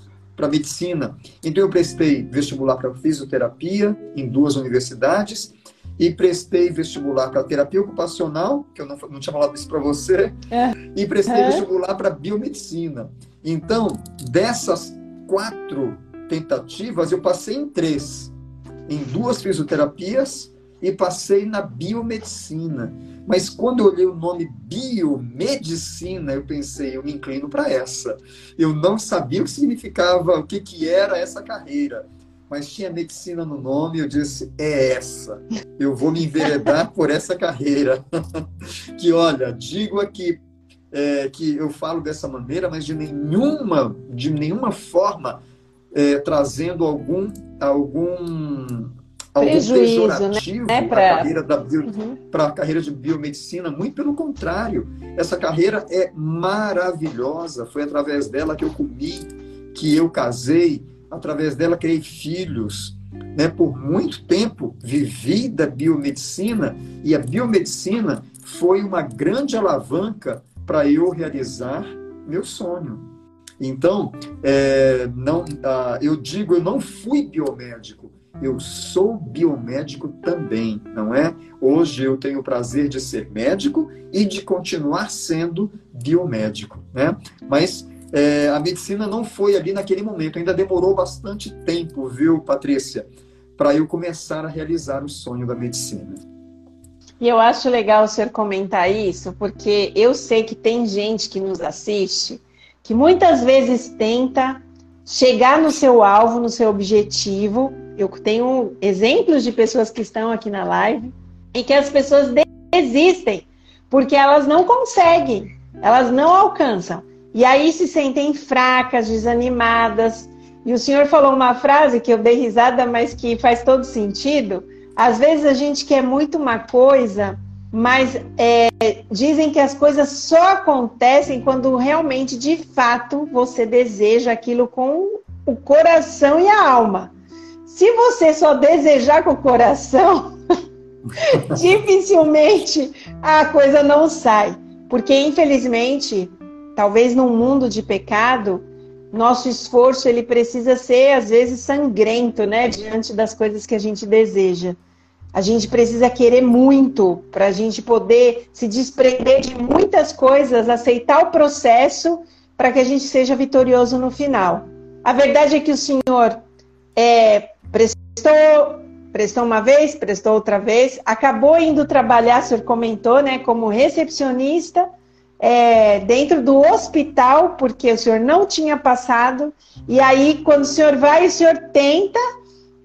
medicina. Então eu prestei vestibular para fisioterapia em duas universidades e prestei vestibular para terapia ocupacional, que eu não, não tinha falado isso para você, é. e prestei é. vestibular para biomedicina. Então, dessas quatro tentativas, eu passei em três. Em duas fisioterapias e passei na biomedicina. Mas quando eu olhei o nome biomedicina, eu pensei, eu me inclino para essa. Eu não sabia o que significava, o que, que era essa carreira. Mas tinha medicina no nome, eu disse, é essa. Eu vou me enveredar por essa carreira. [LAUGHS] que olha, digo aqui é, que eu falo dessa maneira, mas de nenhuma, de nenhuma forma é, trazendo algum, algum Prejuízo, né? pejorativo né? para a carreira, da bio... uhum. a carreira de biomedicina, muito pelo contrário. Essa carreira é maravilhosa. Foi através dela que eu comi, que eu casei, através dela criei filhos. Né? Por muito tempo vivi da biomedicina e a biomedicina foi uma grande alavanca para eu realizar meu sonho. Então, é, não, ah, eu digo, eu não fui biomédico, eu sou biomédico também, não é? Hoje eu tenho o prazer de ser médico e de continuar sendo biomédico, né? Mas é, a medicina não foi ali naquele momento, ainda demorou bastante tempo, viu, Patrícia, para eu começar a realizar o sonho da medicina. E eu acho legal o senhor comentar isso, porque eu sei que tem gente que nos assiste que muitas vezes tenta chegar no seu alvo, no seu objetivo. Eu tenho exemplos de pessoas que estão aqui na live e que as pessoas desistem porque elas não conseguem, elas não alcançam. E aí se sentem fracas, desanimadas. E o senhor falou uma frase que eu dei risada, mas que faz todo sentido. Às vezes a gente quer muito uma coisa mas é, dizem que as coisas só acontecem quando realmente, de fato, você deseja aquilo com o coração e a alma. Se você só desejar com o coração, [LAUGHS] dificilmente a coisa não sai. Porque, infelizmente, talvez num mundo de pecado, nosso esforço ele precisa ser, às vezes, sangrento, né? Diante das coisas que a gente deseja. A gente precisa querer muito para a gente poder se desprender de muitas coisas, aceitar o processo para que a gente seja vitorioso no final. A verdade é que o Senhor é, prestou, prestou uma vez, prestou outra vez, acabou indo trabalhar, o senhor comentou, né, como recepcionista é, dentro do hospital, porque o senhor não tinha passado. E aí, quando o senhor vai, o senhor tenta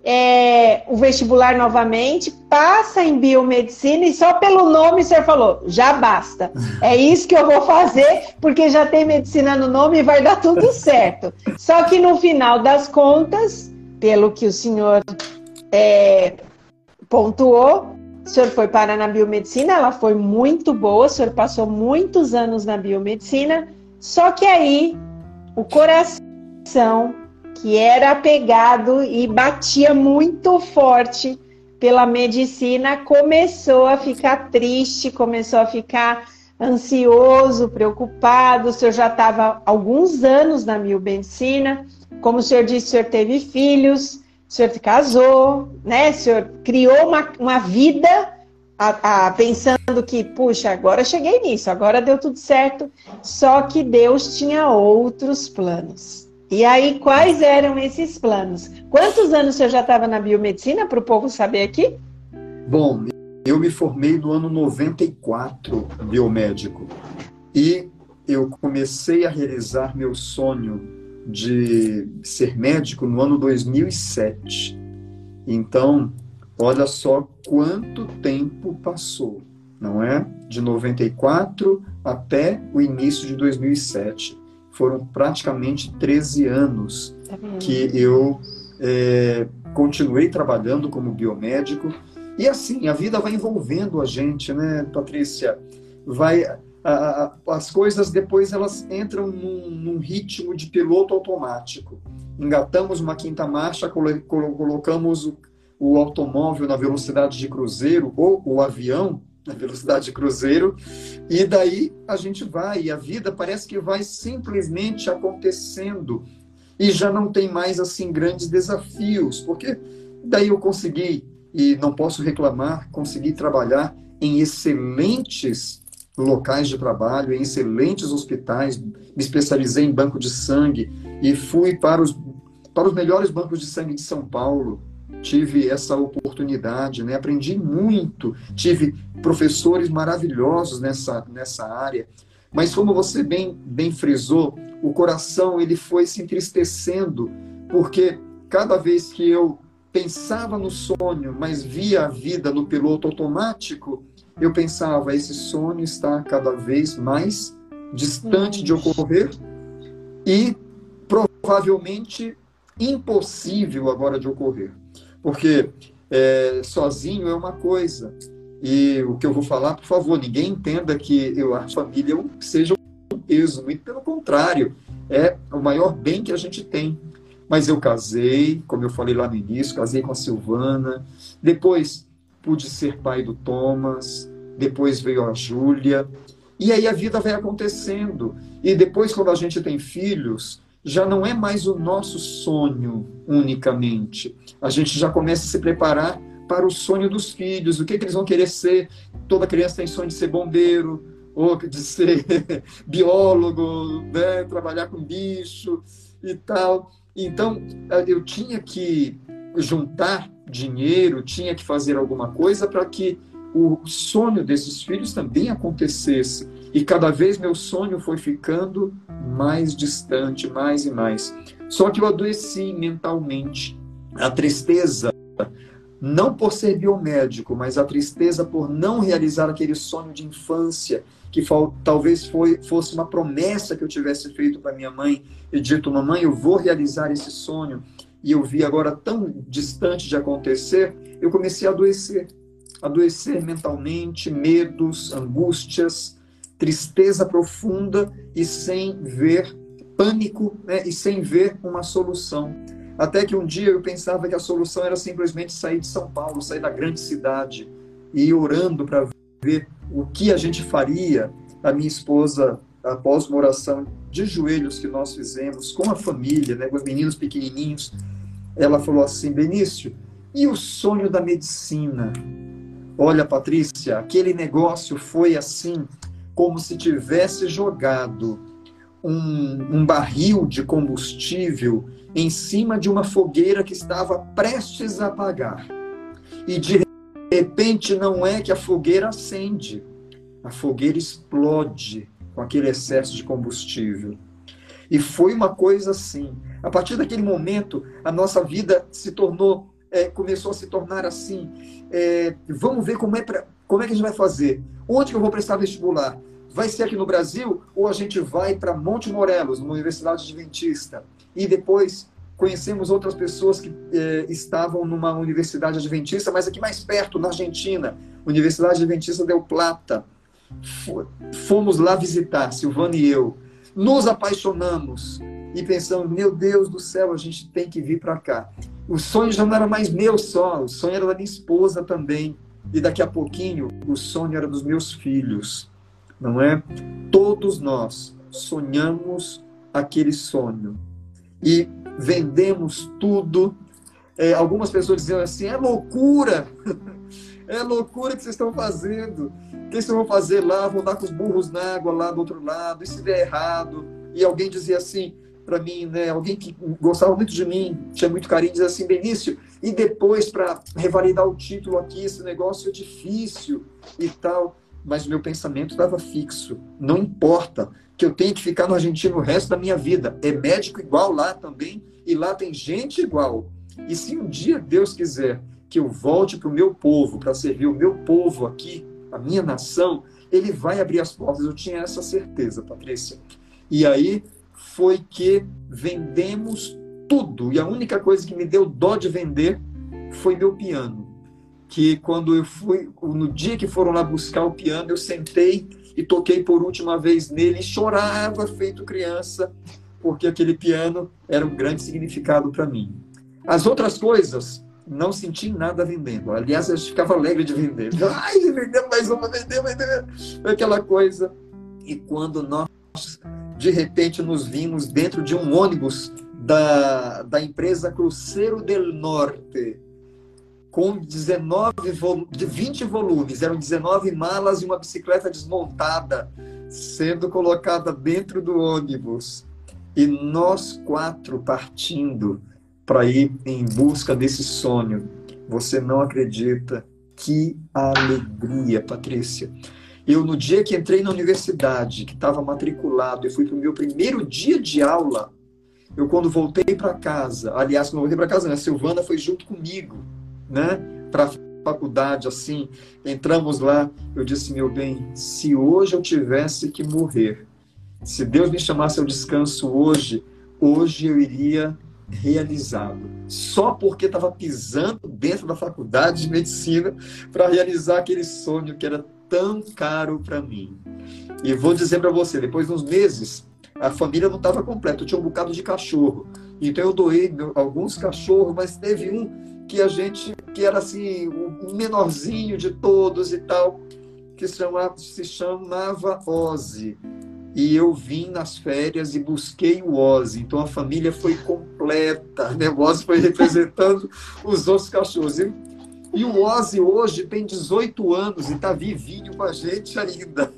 é, o vestibular novamente, passa em biomedicina e só pelo nome você falou, já basta. É isso que eu vou fazer, porque já tem medicina no nome e vai dar tudo [LAUGHS] certo. Só que no final das contas, pelo que o senhor é, pontuou, o senhor foi parar na biomedicina, ela foi muito boa, o senhor passou muitos anos na biomedicina, só que aí o coração que era apegado e batia muito forte pela medicina, começou a ficar triste, começou a ficar ansioso, preocupado. O senhor já estava alguns anos na biomedicina, como o senhor disse, o senhor teve filhos, o senhor casou, né? O senhor criou uma, uma vida a, a, pensando que, puxa, agora cheguei nisso, agora deu tudo certo. Só que Deus tinha outros planos. E aí, quais eram esses planos? Quantos anos você já estava na biomedicina, para o povo saber aqui? Bom, eu me formei no ano 94, biomédico. E eu comecei a realizar meu sonho de ser médico no ano 2007. Então, olha só quanto tempo passou, não é? De 94 até o início de 2007 foram praticamente 13 anos tá que eu é, continuei trabalhando como biomédico. E assim, a vida vai envolvendo a gente, né, Patrícia? Vai, a, a, as coisas depois elas entram num, num, ritmo de piloto automático. Engatamos uma quinta marcha, colocamos o, o automóvel na velocidade de cruzeiro ou o avião na velocidade de cruzeiro, e daí a gente vai, e a vida parece que vai simplesmente acontecendo, e já não tem mais assim grandes desafios, porque daí eu consegui, e não posso reclamar, consegui trabalhar em excelentes locais de trabalho, em excelentes hospitais, me especializei em banco de sangue e fui para os, para os melhores bancos de sangue de São Paulo, tive essa oportunidade, né? aprendi muito, tive professores maravilhosos nessa, nessa área. Mas como você bem, bem frisou, o coração ele foi se entristecendo, porque cada vez que eu pensava no sonho, mas via a vida no piloto automático, eu pensava, esse sonho está cada vez mais distante de ocorrer e provavelmente impossível agora de ocorrer. Porque é, sozinho é uma coisa. E o que eu vou falar, por favor, ninguém entenda que eu, a família seja um peso, muito pelo contrário, é o maior bem que a gente tem. Mas eu casei, como eu falei lá no início, casei com a Silvana, depois pude ser pai do Thomas, depois veio a Júlia, e aí a vida vai acontecendo. E depois, quando a gente tem filhos, já não é mais o nosso sonho unicamente. A gente já começa a se preparar para o sonho dos filhos, o que, que eles vão querer ser. Toda criança tem sonho de ser bombeiro, ou de ser [LAUGHS] biólogo, né? trabalhar com bicho e tal. Então, eu tinha que juntar dinheiro, tinha que fazer alguma coisa para que o sonho desses filhos também acontecesse. E cada vez meu sonho foi ficando mais distante, mais e mais. Só que eu adoeci mentalmente. A tristeza, não por ser biomédico, mas a tristeza por não realizar aquele sonho de infância, que talvez foi, fosse uma promessa que eu tivesse feito para minha mãe e dito, mamãe, eu vou realizar esse sonho, e eu vi agora tão distante de acontecer, eu comecei a adoecer. Adoecer mentalmente, medos, angústias, tristeza profunda e sem ver pânico né, e sem ver uma solução. Até que um dia eu pensava que a solução era simplesmente sair de São Paulo, sair da grande cidade e ir orando para ver o que a gente faria. A minha esposa, após uma oração de joelhos que nós fizemos com a família, né, com os meninos pequenininhos, ela falou assim: Benício, e o sonho da medicina? Olha, Patrícia, aquele negócio foi assim como se tivesse jogado um, um barril de combustível em cima de uma fogueira que estava prestes a apagar. E de repente não é que a fogueira acende, a fogueira explode com aquele excesso de combustível. E foi uma coisa assim. A partir daquele momento, a nossa vida se tornou, é, começou a se tornar assim. É, vamos ver como é, pra, como é que a gente vai fazer. Onde que eu vou prestar vestibular? Vai ser aqui no Brasil ou a gente vai para Monte Morelos, numa universidade adventista? E depois conhecemos outras pessoas que eh, estavam numa universidade adventista, mas aqui mais perto, na Argentina, Universidade Adventista Del Plata. Fomos lá visitar, Silvana e eu. Nos apaixonamos e pensamos, meu Deus do céu, a gente tem que vir para cá. O sonho já não era mais meu só, o sonho era da minha esposa também. E daqui a pouquinho, o sonho era dos meus filhos não é? Todos nós sonhamos aquele sonho e vendemos tudo. É, algumas pessoas dizem assim: é loucura, [LAUGHS] é loucura que vocês estão fazendo. O que vocês vão fazer lá? Vão dar com os burros na água lá do outro lado, e se der errado? E alguém dizia assim para mim, né? Alguém que gostava muito de mim, tinha muito carinho, dizia assim: Benício, e depois para revalidar o título aqui, esse negócio é difícil e tal mas meu pensamento estava fixo. Não importa que eu tenha que ficar no Argentina o resto da minha vida. É médico igual lá também, e lá tem gente igual. E se um dia Deus quiser que eu volte para o meu povo, para servir o meu povo aqui, a minha nação, ele vai abrir as portas. Eu tinha essa certeza, Patrícia. E aí foi que vendemos tudo. E a única coisa que me deu dó de vender foi meu piano que quando eu fui, no dia que foram lá buscar o piano, eu sentei e toquei por última vez nele e chorava feito criança, porque aquele piano era um grande significado para mim. As outras coisas, não senti nada vendendo. Aliás, eu ficava alegre de vender. Ai, vendendo mais uma, vender, vender. Aquela coisa. E quando nós, de repente, nos vimos dentro de um ônibus da, da empresa Cruzeiro del Norte, com 19 de 20 volumes, eram 19 malas e uma bicicleta desmontada sendo colocada dentro do ônibus. E nós quatro partindo para ir em busca desse sonho. Você não acredita que alegria, Patrícia. Eu, no dia que entrei na universidade, que estava matriculado e fui para o meu primeiro dia de aula, eu, quando voltei para casa, aliás, quando voltei para casa, né, a Silvana foi junto comigo né, para a faculdade, assim, entramos lá, eu disse, meu bem, se hoje eu tivesse que morrer, se Deus me chamasse ao descanso hoje, hoje eu iria realizado. Só porque estava pisando dentro da faculdade de medicina para realizar aquele sonho que era tão caro para mim. E vou dizer para você, depois de uns meses, a família não estava completa, eu tinha um bocado de cachorro. Então eu doei alguns cachorros, mas teve um que a gente, que era assim, o menorzinho de todos e tal, que se chamava, se chamava Ozzy. E eu vim nas férias e busquei o Ozzy. Então a família foi completa. Né? O Ozzy foi representando os outros cachorros. E, e o Ozzy hoje tem 18 anos e está vivinho com a gente ainda.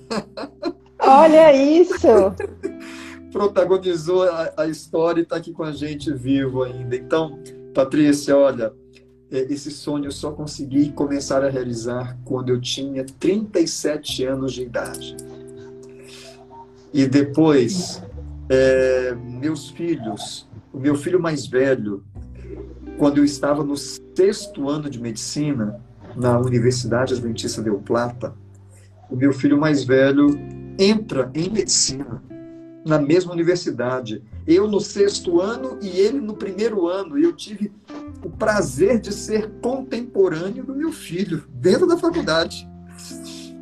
Olha isso! [LAUGHS] Protagonizou a, a história e está aqui com a gente vivo ainda. Então, Patrícia, olha, é, esse sonho eu só consegui começar a realizar quando eu tinha 37 anos de idade. E depois, é, meus filhos, o meu filho mais velho, quando eu estava no sexto ano de medicina, na Universidade Adventista de Plata, o meu filho mais velho entra em medicina na mesma universidade. Eu no sexto ano e ele no primeiro ano. E eu tive o prazer de ser contemporâneo do meu filho, dentro da faculdade.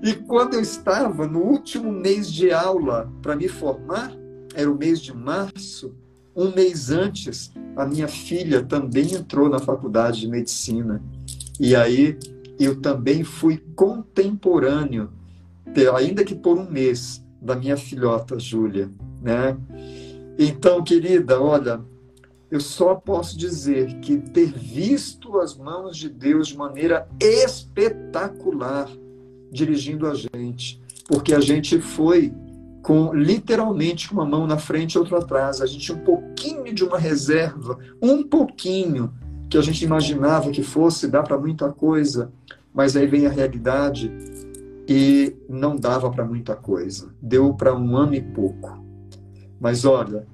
E quando eu estava no último mês de aula para me formar, era o mês de março, um mês antes, a minha filha também entrou na faculdade de medicina. E aí eu também fui contemporâneo, ainda que por um mês, da minha filhota Júlia, né? Então, querida, olha, eu só posso dizer que ter visto as mãos de Deus de maneira espetacular dirigindo a gente, porque a gente foi com literalmente uma mão na frente e outra atrás. A gente um pouquinho de uma reserva, um pouquinho que a gente imaginava que fosse dar para muita coisa, mas aí vem a realidade e não dava para muita coisa. Deu para um ano e pouco. Mas olha,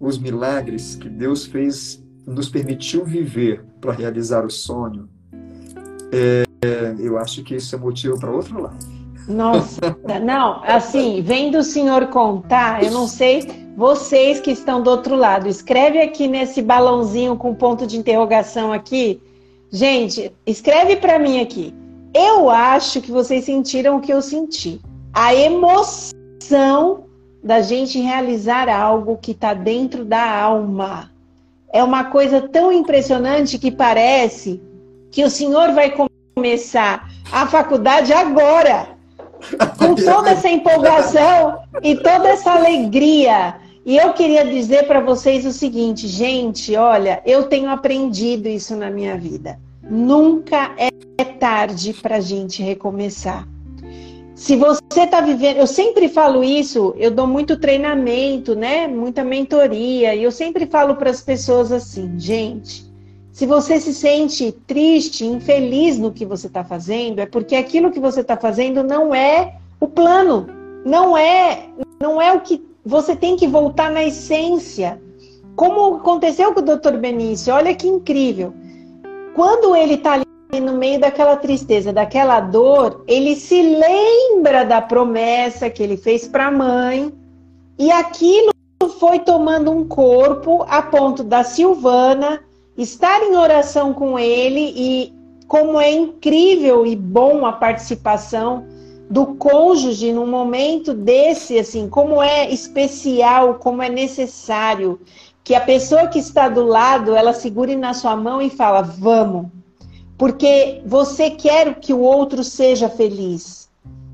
os milagres que Deus fez, nos permitiu viver para realizar o sonho, é, eu acho que isso é motivo para outra live. Nossa, não, assim, vendo o senhor contar, eu não sei, vocês que estão do outro lado, escreve aqui nesse balãozinho com ponto de interrogação aqui. Gente, escreve para mim aqui. Eu acho que vocês sentiram o que eu senti. A emoção da gente realizar algo que está dentro da alma. É uma coisa tão impressionante que parece que o senhor vai começar a faculdade agora, com toda essa empolgação e toda essa alegria. E eu queria dizer para vocês o seguinte, gente, olha, eu tenho aprendido isso na minha vida. Nunca é tarde para a gente recomeçar. Se você está vivendo, eu sempre falo isso, eu dou muito treinamento, né? Muita mentoria, e eu sempre falo para as pessoas assim, gente, se você se sente triste, infeliz no que você está fazendo, é porque aquilo que você está fazendo não é o plano, não é, não é o que você tem que voltar na essência. Como aconteceu com o Dr. Benício, olha que incrível. Quando ele está ali no meio daquela tristeza, daquela dor, ele se lembra da promessa que ele fez para a mãe e aquilo foi tomando um corpo a ponto da Silvana estar em oração com ele e como é incrível e bom a participação do cônjuge num momento desse, assim, como é especial, como é necessário que a pessoa que está do lado, ela segure na sua mão e fala: "Vamos, porque você quer que o outro seja feliz.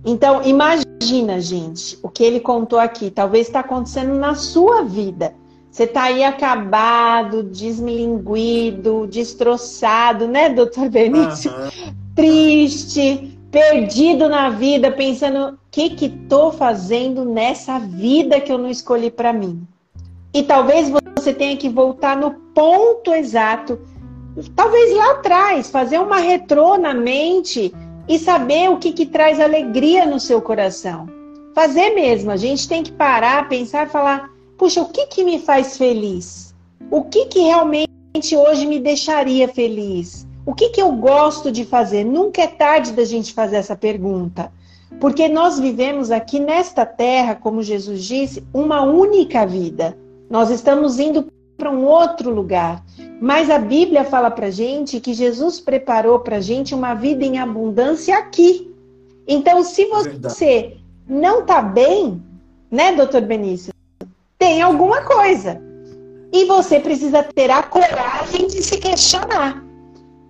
Então, imagina, gente, o que ele contou aqui. Talvez está acontecendo na sua vida. Você está aí acabado, desmilinguido, destroçado, né, doutor Benício? Uhum. Triste, perdido na vida, pensando: o que que estou fazendo nessa vida que eu não escolhi para mim? E talvez você tenha que voltar no ponto exato talvez lá atrás, fazer uma retrô na mente e saber o que, que traz alegria no seu coração. Fazer mesmo, a gente tem que parar, pensar e falar: puxa, o que, que me faz feliz? O que, que realmente hoje me deixaria feliz? O que, que eu gosto de fazer? Nunca é tarde da gente fazer essa pergunta. Porque nós vivemos aqui nesta terra, como Jesus disse, uma única vida. Nós estamos indo para um outro lugar. Mas a Bíblia fala para gente que Jesus preparou para gente uma vida em abundância aqui. Então, se você Verdade. não está bem, né, doutor Benício? Tem alguma coisa. E você precisa ter a coragem de se questionar.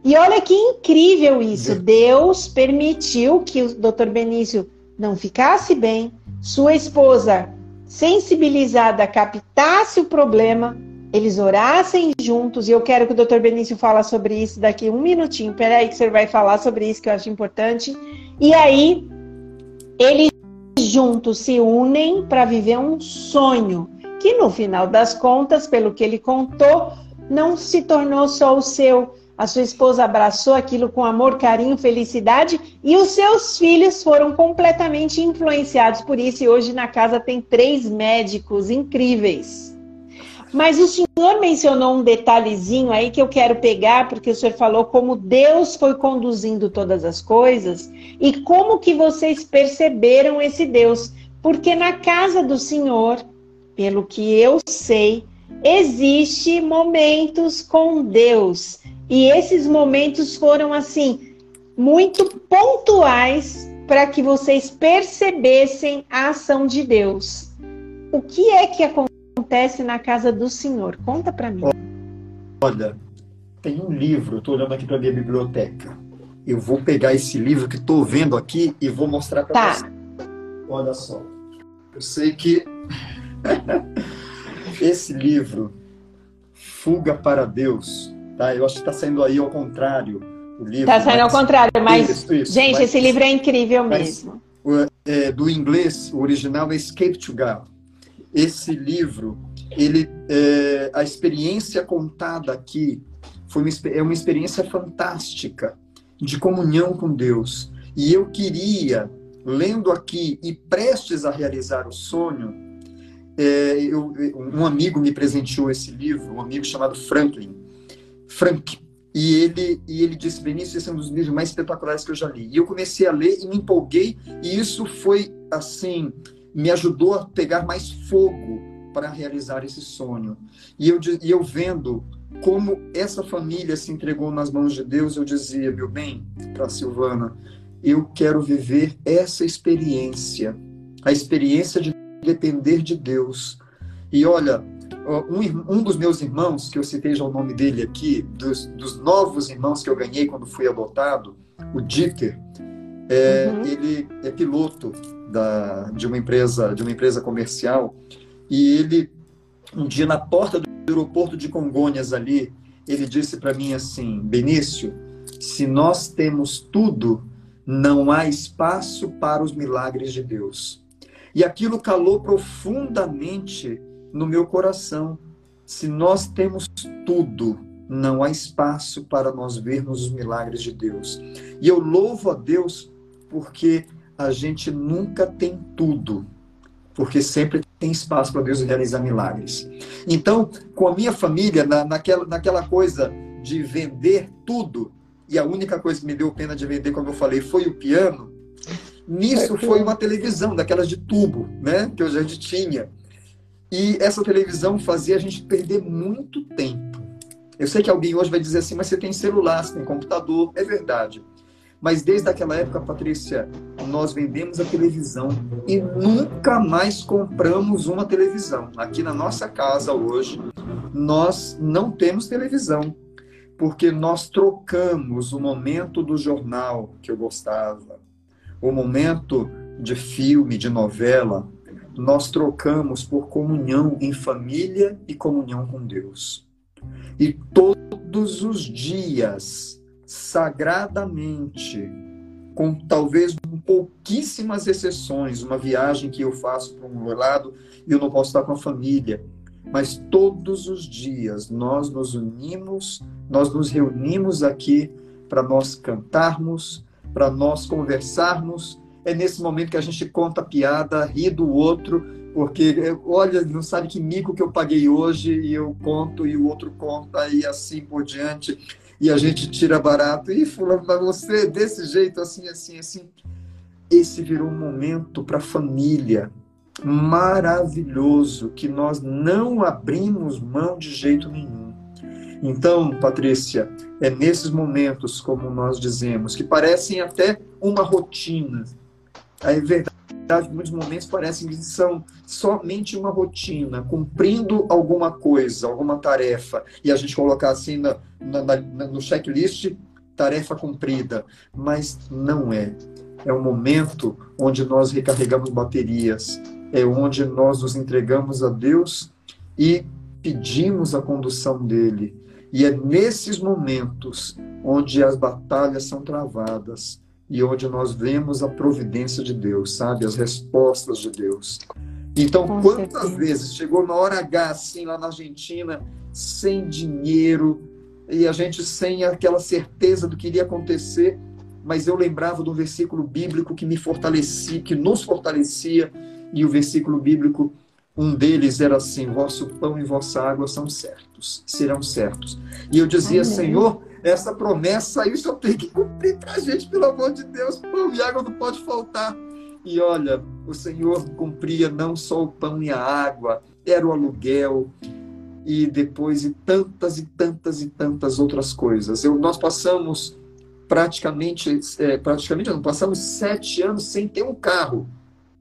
E olha que incrível isso. Deus permitiu que o doutor Benício não ficasse bem, sua esposa, sensibilizada, captasse o problema, eles orassem juntos, e eu quero que o doutor Benício fala sobre isso daqui um minutinho. Peraí, que você vai falar sobre isso que eu acho importante. E aí, eles juntos se unem para viver um sonho, que no final das contas, pelo que ele contou, não se tornou só o seu. A sua esposa abraçou aquilo com amor, carinho, felicidade, e os seus filhos foram completamente influenciados por isso. E hoje na casa tem três médicos incríveis. Mas o senhor mencionou um detalhezinho aí que eu quero pegar, porque o senhor falou como Deus foi conduzindo todas as coisas e como que vocês perceberam esse Deus. Porque na casa do senhor, pelo que eu sei, existe momentos com Deus. E esses momentos foram assim muito pontuais para que vocês percebessem a ação de Deus. O que é que acontece na casa do Senhor? Conta para mim. Olha, tem um livro, estou olhando aqui para minha biblioteca. Eu vou pegar esse livro que estou vendo aqui e vou mostrar para tá. você. Olha só. Eu sei que [LAUGHS] esse livro, Fuga para Deus, tá? Eu acho que está saindo aí ao contrário. O livro, tá saindo mas... ao contrário, mas, isso, isso, gente, mas... esse livro é incrível mesmo. Mas, é, do inglês, o original é Escape to God esse livro, ele, é, a experiência contada aqui foi uma, é uma experiência fantástica de comunhão com Deus. E eu queria, lendo aqui e prestes a realizar o sonho, é, eu, um amigo me presenteou esse livro, um amigo chamado Franklin, Frank, e ele, e ele disse, Benício, esse é um dos livros mais espetaculares que eu já li. E eu comecei a ler e me empolguei, e isso foi, assim, me ajudou a pegar mais fogo para realizar esse sonho. E eu, e eu vendo como essa família se entregou nas mãos de Deus, eu dizia, meu bem, para Silvana, eu quero viver essa experiência, a experiência de depender de Deus. E olha, um, um dos meus irmãos, que eu citei já o nome dele aqui, dos, dos novos irmãos que eu ganhei quando fui adotado, o Dieter, é, uhum. ele é piloto da, de uma empresa de uma empresa comercial e ele um dia na porta do aeroporto de Congonhas ali ele disse para mim assim Benício se nós temos tudo não há espaço para os milagres de Deus e aquilo calou profundamente no meu coração se nós temos tudo não há espaço para nós vermos os milagres de Deus e eu louvo a Deus porque a gente nunca tem tudo, porque sempre tem espaço para Deus realizar milagres. Então, com a minha família, na, naquela, naquela coisa de vender tudo, e a única coisa que me deu pena de vender, como eu falei, foi o piano, nisso é foi uma televisão, daquelas de tubo, né, que a gente tinha. E essa televisão fazia a gente perder muito tempo. Eu sei que alguém hoje vai dizer assim, mas você tem celular, você tem computador. É verdade. Mas desde aquela época, Patrícia, nós vendemos a televisão e nunca mais compramos uma televisão. Aqui na nossa casa hoje, nós não temos televisão, porque nós trocamos o momento do jornal que eu gostava, o momento de filme, de novela, nós trocamos por comunhão em família e comunhão com Deus. E todos os dias sagradamente, com talvez pouquíssimas exceções, uma viagem que eu faço para um lado e eu não posso estar com a família, mas todos os dias nós nos unimos, nós nos reunimos aqui para nós cantarmos, para nós conversarmos. É nesse momento que a gente conta piada, ri do outro, porque olha, não sabe que mico que eu paguei hoje e eu conto e o outro conta e assim por diante e a gente tira barato. E fulano, mas você desse jeito, assim, assim, assim. Esse virou um momento para a família. maravilhoso que nós não abrimos mão de jeito nenhum. Então, Patrícia, é nesses momentos, como nós dizemos, que parecem até uma rotina. É verdade, muitos momentos parecem que são somente uma rotina, cumprindo alguma coisa, alguma tarefa, e a gente colocar assim na, na, na, no checklist tarefa cumprida, mas não é. É um momento onde nós recarregamos baterias, é onde nós nos entregamos a Deus e pedimos a condução dele. E é nesses momentos onde as batalhas são travadas e onde nós vemos a providência de Deus, sabe? As respostas de Deus. Então, Com quantas certeza. vezes chegou na hora H, assim, lá na Argentina, sem dinheiro, e a gente sem aquela certeza do que iria acontecer, mas eu lembrava do versículo bíblico que me fortalecia, que nos fortalecia, e o versículo bíblico, um deles era assim: vosso pão e vossa água são certos, serão certos. E eu dizia, Amém. Senhor, essa promessa aí só tem que cumprir para a gente, pelo amor de Deus, pão e água não pode faltar. E olha, o Senhor cumpria não só o pão e a água, era o aluguel, e depois e tantas e tantas e tantas outras coisas. Eu, nós passamos praticamente, é, praticamente não, passamos sete anos sem ter um carro.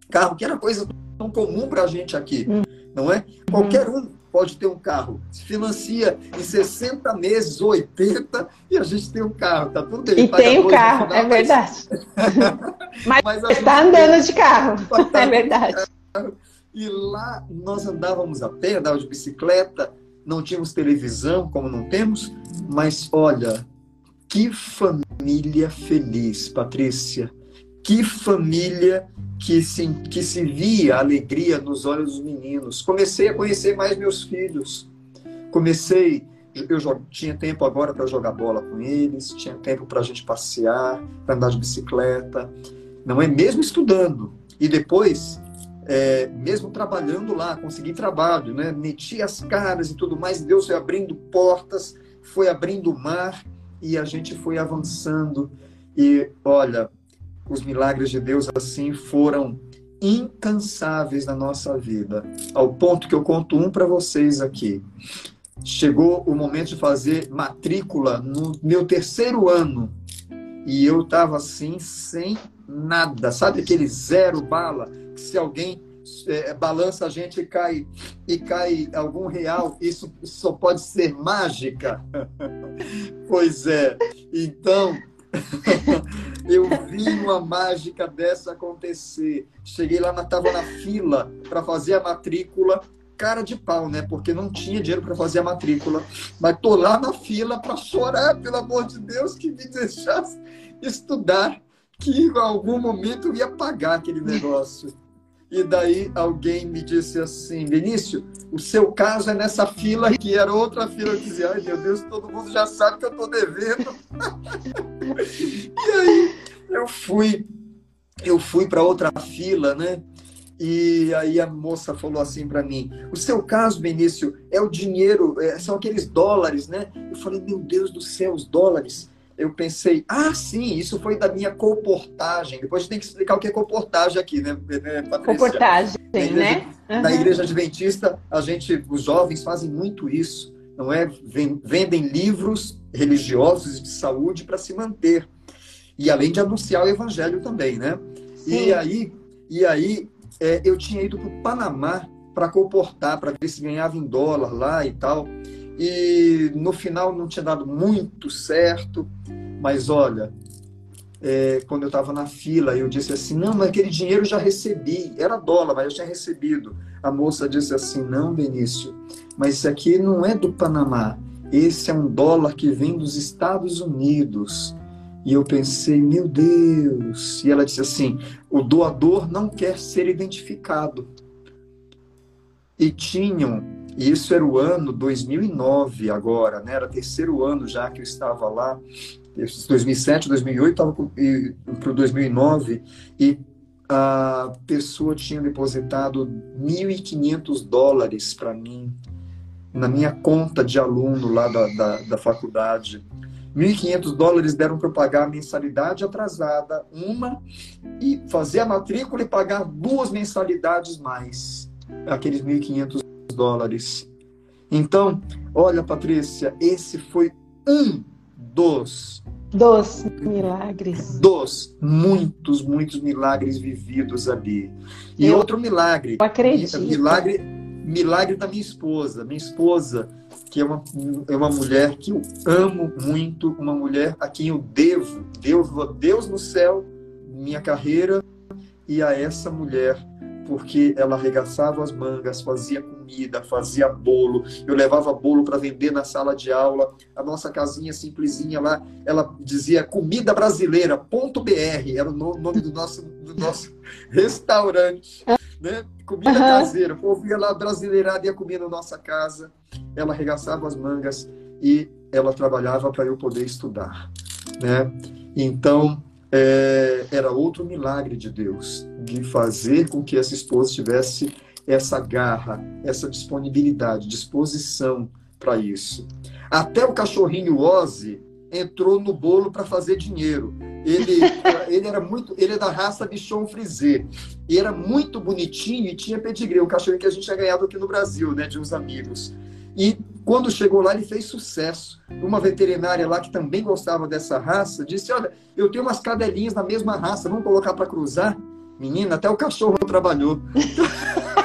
Carro que era coisa tão comum para a gente aqui, hum. não é? Qualquer um pode ter um carro. Se financia em 60 meses, 80, e a gente tem um carro, tá tudo bem. E tem o carro, final, é verdade. [LAUGHS] mas, mas está andando de carro, tá é verdade. E lá nós andávamos a pé, andávamos de bicicleta, não tínhamos televisão, como não temos, mas olha, que família feliz, Patrícia. Que família que se, que se via alegria nos olhos dos meninos. Comecei a conhecer mais meus filhos. Comecei, eu tinha tempo agora para jogar bola com eles, tinha tempo para a gente passear, para andar de bicicleta, não é mesmo estudando. E depois é, mesmo trabalhando lá, consegui trabalho, né? Meti as caras e tudo mais, Deus foi abrindo portas, foi abrindo o mar e a gente foi avançando. E olha, os milagres de Deus assim foram incansáveis na nossa vida, ao ponto que eu conto um para vocês aqui. Chegou o momento de fazer matrícula no meu terceiro ano e eu estava assim, sem nada, sabe aquele zero bala? Que se alguém é, balança a gente e cai, e cai algum real, isso só pode ser mágica. [LAUGHS] pois é, então [LAUGHS] eu vi uma mágica dessa acontecer. Cheguei lá, estava na fila para fazer a matrícula, cara de pau, né? Porque não tinha dinheiro para fazer a matrícula. Mas tô lá na fila para chorar, pelo amor de Deus, que me deixasse estudar, que em algum momento eu ia pagar aquele negócio. E daí alguém me disse assim, Vinícius, o seu caso é nessa fila que era outra fila. Eu dizia, ai meu Deus, todo mundo já sabe que eu estou devendo. [LAUGHS] e aí eu fui, eu fui para outra fila, né? E aí a moça falou assim para mim: o seu caso, Benício, é o dinheiro, é, são aqueles dólares, né? Eu falei: meu Deus do céu, os dólares eu pensei, ah, sim, isso foi da minha comportagem. Depois a gente tem que explicar o que é comportagem aqui, né, né Patrícia? Comportagem, na igreja, né? Uhum. Na igreja adventista, a gente, os jovens fazem muito isso, não é? Vendem livros religiosos de saúde para se manter. E além de anunciar o evangelho também, né? Sim. E aí, e aí é, eu tinha ido para o Panamá para comportar, para ver se ganhava em dólar lá e tal e no final não tinha dado muito certo, mas olha, é, quando eu estava na fila, eu disse assim: não, mas aquele dinheiro eu já recebi, era dólar, mas eu tinha recebido. A moça disse assim: não, Benício, mas isso aqui não é do Panamá, esse é um dólar que vem dos Estados Unidos. E eu pensei, meu Deus. E ela disse assim: o doador não quer ser identificado. E tinham e isso era o ano 2009 agora, né? Era terceiro ano já que eu estava lá. 2007, 2008, estava para 2009 e a pessoa tinha depositado 1.500 dólares para mim na minha conta de aluno lá da, da, da, faculdade. 1.500 dólares deram para eu pagar a mensalidade atrasada, uma, e fazer a matrícula e pagar duas mensalidades mais, aqueles 1.500 dólares. Então, olha, Patrícia, esse foi um dos dos milagres. Dos muitos, muitos milagres vividos ali. E eu outro milagre. Acredito. Milagre, milagre da minha esposa. Minha esposa, que é uma, é uma mulher que eu amo muito, uma mulher a quem eu devo, devo a Deus no céu, minha carreira, e a essa mulher porque ela arregaçava as mangas, fazia comida, fazia bolo. Eu levava bolo para vender na sala de aula. A nossa casinha simplesinha lá, ela dizia comida brasileira, ponto BR, era o nome do nosso, do nosso [LAUGHS] restaurante. Né? Comida uhum. caseira. O povo ia lá brasileirada ia comer na nossa casa. Ela arregaçava as mangas e ela trabalhava para eu poder estudar. Né? Então, é, era outro milagre de Deus, de fazer com que essa esposa tivesse essa garra, essa disponibilidade, disposição para isso. Até o cachorrinho Ozzy entrou no bolo para fazer dinheiro. Ele, [LAUGHS] ele era muito, ele é da raça Bichon Frisé. E era muito bonitinho e tinha pedigree, o cachorro que a gente tinha ganhado aqui no Brasil, né, de uns amigos. E quando chegou lá, ele fez sucesso. Uma veterinária lá que também gostava dessa raça disse: Olha, eu tenho umas cadelinhas da mesma raça, vamos colocar para cruzar? Menina, até o cachorro trabalhou. [LAUGHS]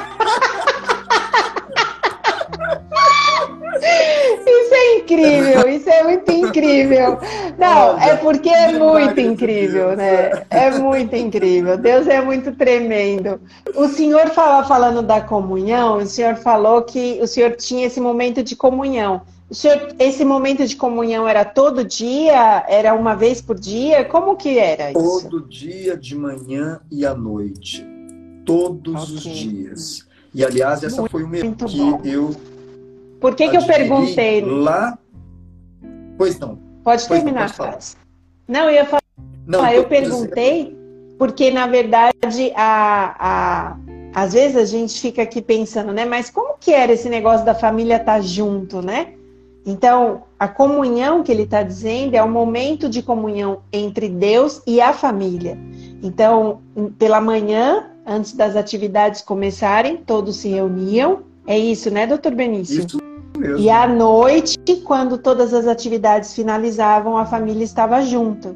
Isso é incrível, isso é muito incrível. Não, é porque é muito incrível, né? É muito incrível. Deus é muito tremendo. O senhor fala falando da comunhão, o senhor falou que o senhor tinha esse momento de comunhão. O senhor, esse momento de comunhão era todo dia? Era uma vez por dia? Como que era isso? Todo dia, de manhã e à noite. Todos okay. os dias. E, aliás, essa muito, foi uma que bom. eu por que, que eu perguntei? Lá. Pois não. Pode pois terminar, não, pode Não, eu ia falar. Não, eu perguntei porque, na verdade, a, a, às vezes a gente fica aqui pensando, né? Mas como que era esse negócio da família estar tá junto, né? Então, a comunhão que ele está dizendo é o momento de comunhão entre Deus e a família. Então, pela manhã, antes das atividades começarem, todos se reuniam. É isso, né, doutor Benício? Isso mesmo. E à noite, quando todas as atividades finalizavam, a família estava junto.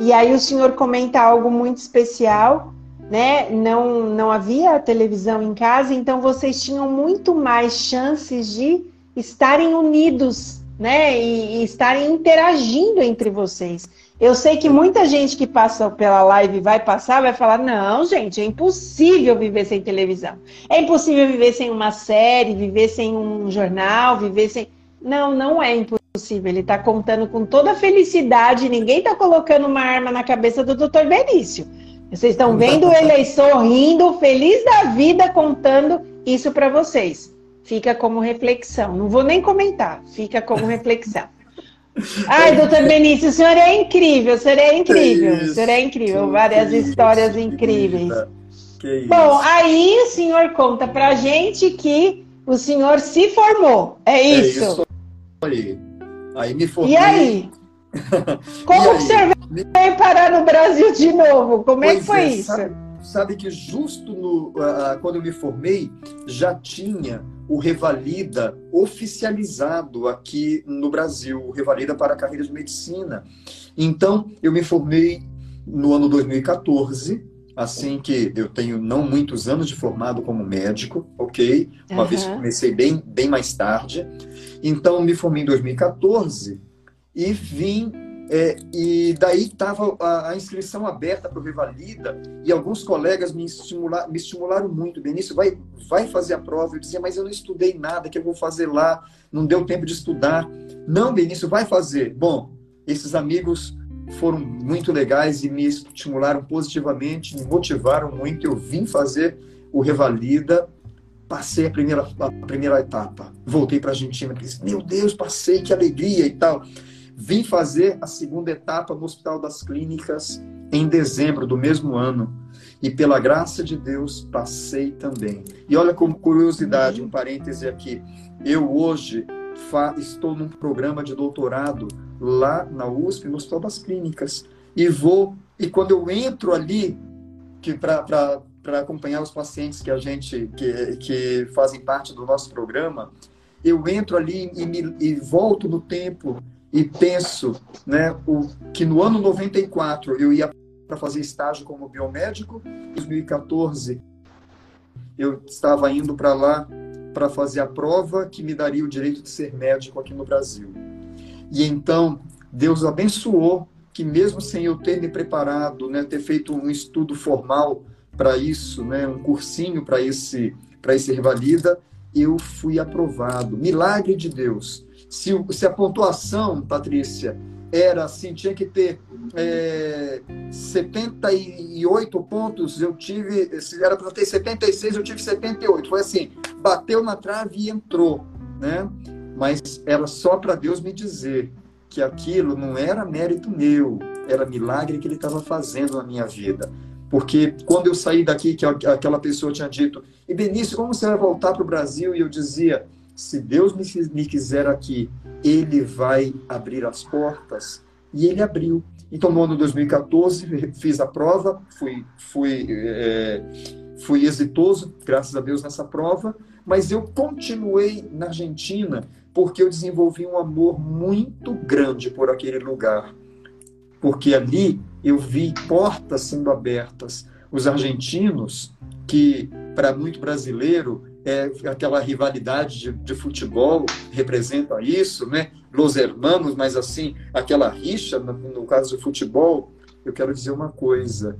E aí o senhor comenta algo muito especial, né? Não, não havia televisão em casa, então vocês tinham muito mais chances de estarem unidos, né? E, e estarem interagindo entre vocês. Eu sei que muita gente que passa pela live vai passar, vai falar: não, gente, é impossível viver sem televisão. É impossível viver sem uma série, viver sem um jornal, viver sem. Não, não é impossível. Ele está contando com toda a felicidade, ninguém está colocando uma arma na cabeça do Dr. Benício. Vocês estão vendo ele aí sorrindo, feliz da vida, contando isso para vocês. Fica como reflexão. Não vou nem comentar, fica como reflexão. Ai, doutor Benício, o senhor é incrível, o senhor é incrível, o senhor é incrível, várias histórias incríveis. Bom, aí o senhor conta pra gente que o senhor se formou, é isso? É isso aí. Aí me formei. E aí? [LAUGHS] Como e aí? o senhor veio parar no Brasil de novo? Como pois é que foi é, isso? Sabe, sabe, que justo no, uh, quando eu me formei, já tinha o Revalida oficializado aqui no Brasil, o Revalida para a carreira de medicina. Então, eu me formei no ano 2014, assim que eu tenho não muitos anos de formado como médico, ok? Uma uhum. vez que comecei bem, bem mais tarde. Então, me formei em 2014 e vim é, e daí estava a, a, inscrição aberta para o Revalida e alguns colegas me, me estimularam muito. Benício, vai, vai fazer a prova. Eu dizia, mas eu não estudei nada, que eu vou fazer lá, não deu tempo de estudar. Não, Benício, vai fazer. Bom, esses amigos foram muito legais e me estimularam positivamente, me motivaram muito. Eu vim fazer o Revalida, passei a primeira, a primeira etapa. Voltei para a Argentina, disse, meu Deus, passei, que alegria e tal. Vim fazer a segunda etapa no Hospital das Clínicas em dezembro do mesmo ano. E pela graça de Deus, passei também. E olha como curiosidade, um parêntese aqui. Eu hoje estou num programa de doutorado lá na USP, no Hospital das Clínicas, e vou e quando eu entro ali que para acompanhar os pacientes que a gente que, que fazem parte do nosso programa, eu entro ali e, me, e volto no tempo e penso, né, o, que no ano 94 eu ia para fazer estágio como biomédico, em 2014 eu estava indo para lá para fazer a prova que me daria o direito de ser médico aqui no Brasil. E então, Deus abençoou que mesmo sem eu ter me preparado, né, ter feito um estudo formal para isso, né, um cursinho para esse para esse revalida, eu fui aprovado. Milagre de Deus. Se, se a pontuação, Patrícia, era assim, tinha que ter é, 78 pontos, eu tive, se era para ter 76, eu tive 78. Foi assim, bateu na trave e entrou, né? Mas era só para Deus me dizer que aquilo não era mérito meu, era milagre que ele estava fazendo na minha vida. Porque quando eu saí daqui, que aquela pessoa tinha dito, e Benício, como você vai voltar para o Brasil? E eu dizia, se Deus me, quiser aqui, Ele vai abrir as portas. E Ele abriu. Então, no ano de 2014, fiz a prova, fui, fui, é, fui exitoso, graças a Deus, nessa prova, mas eu continuei na Argentina porque eu desenvolvi um amor muito grande por aquele lugar. Porque ali eu vi portas sendo abertas. Os argentinos, que para muito brasileiro é aquela rivalidade de, de, futebol representa isso, né? Los hermanos, mas assim, aquela rixa, no, no caso do futebol, eu quero dizer uma coisa.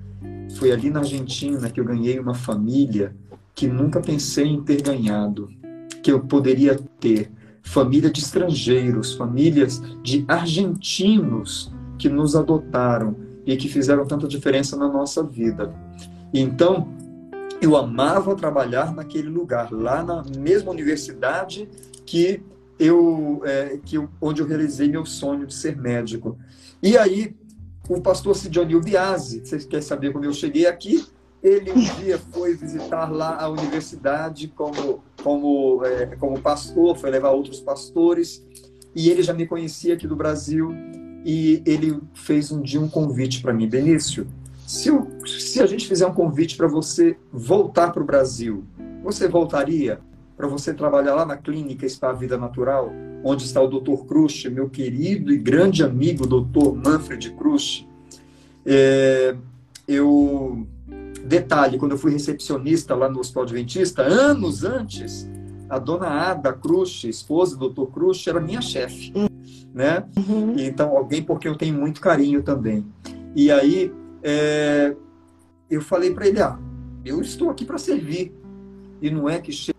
Foi ali na Argentina que eu ganhei uma família que nunca pensei em ter ganhado, que eu poderia ter. Família de estrangeiros, famílias de argentinos que nos adotaram e que fizeram tanta diferença na nossa vida. Então, eu amava trabalhar naquele lugar, lá na mesma universidade que eu, é, que eu, onde eu realizei meu sonho de ser médico. E aí, o pastor Sidionil Biasi, vocês querem saber como eu cheguei aqui? Ele um dia foi visitar lá a universidade como, como, é, como pastor, foi levar outros pastores, e ele já me conhecia aqui do Brasil, e ele fez um dia um convite para mim, Benício, se, se a gente fizer um convite para você voltar para o Brasil, você voltaria para você trabalhar lá na clínica Spa Vida Natural, onde está o Dr. Cruz, meu querido e grande amigo, Dr. Manfred Cruz. É, eu detalhe, quando eu fui recepcionista lá no Hospital Adventista, anos antes, a dona Ada Cruz, esposa do Dr. Cruz, era minha chefe, né? Uhum. Então, alguém por quem eu tenho muito carinho também. E aí, é, eu falei para ele, ah, eu estou aqui para servir. E não é que chega,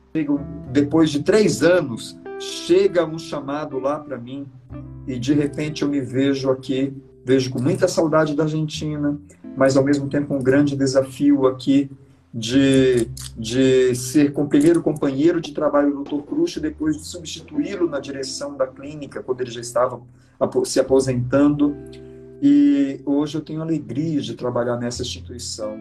depois de três anos, chega um chamado lá para mim e de repente eu me vejo aqui, vejo com muita saudade da Argentina, mas ao mesmo tempo um grande desafio aqui de, de ser com, primeiro companheiro de trabalho do Dr. Cruz e depois de substituí-lo na direção da clínica, quando ele já estava se aposentando. E hoje eu tenho alegria de trabalhar nessa instituição.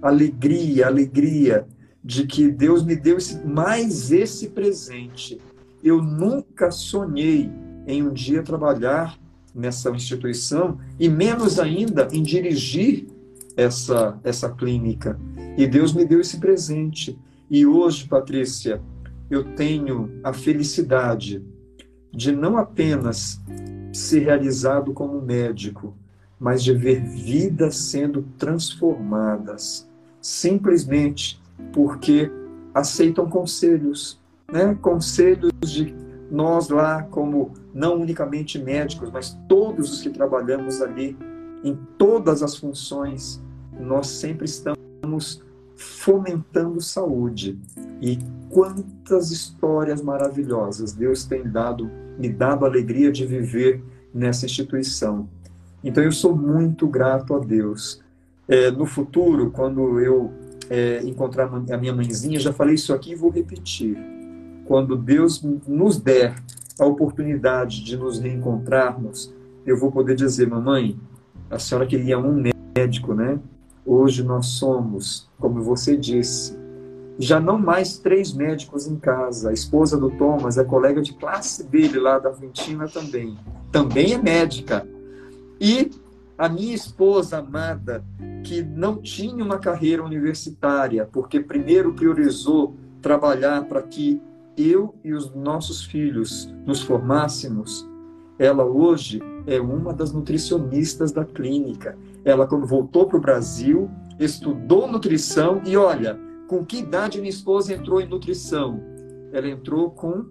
Alegria, alegria de que Deus me deu esse, mais esse presente. Eu nunca sonhei em um dia trabalhar nessa instituição e menos ainda em dirigir essa, essa clínica. E Deus me deu esse presente. E hoje, Patrícia, eu tenho a felicidade de não apenas ser realizado como médico, mas de ver vidas sendo transformadas, simplesmente porque aceitam conselhos, né? Conselhos de nós lá como não unicamente médicos, mas todos os que trabalhamos ali em todas as funções, nós sempre estamos fomentando saúde. E quantas histórias maravilhosas Deus tem dado me dado a alegria de viver nessa instituição. Então eu sou muito grato a Deus. É, no futuro, quando eu é, encontrar a minha mãezinha, já falei isso aqui e vou repetir. Quando Deus nos der a oportunidade de nos reencontrarmos, eu vou poder dizer, mamãe, a senhora queria um médico, né? Hoje nós somos, como você disse, já não mais três médicos em casa. A esposa do Thomas é colega de classe dele lá da Argentina também. Também é médica. E a minha esposa amada, que não tinha uma carreira universitária, porque primeiro priorizou trabalhar para que eu e os nossos filhos nos formássemos, ela hoje é uma das nutricionistas da clínica. Ela, quando voltou para o Brasil, estudou nutrição e olha, com que idade minha esposa entrou em nutrição? Ela entrou com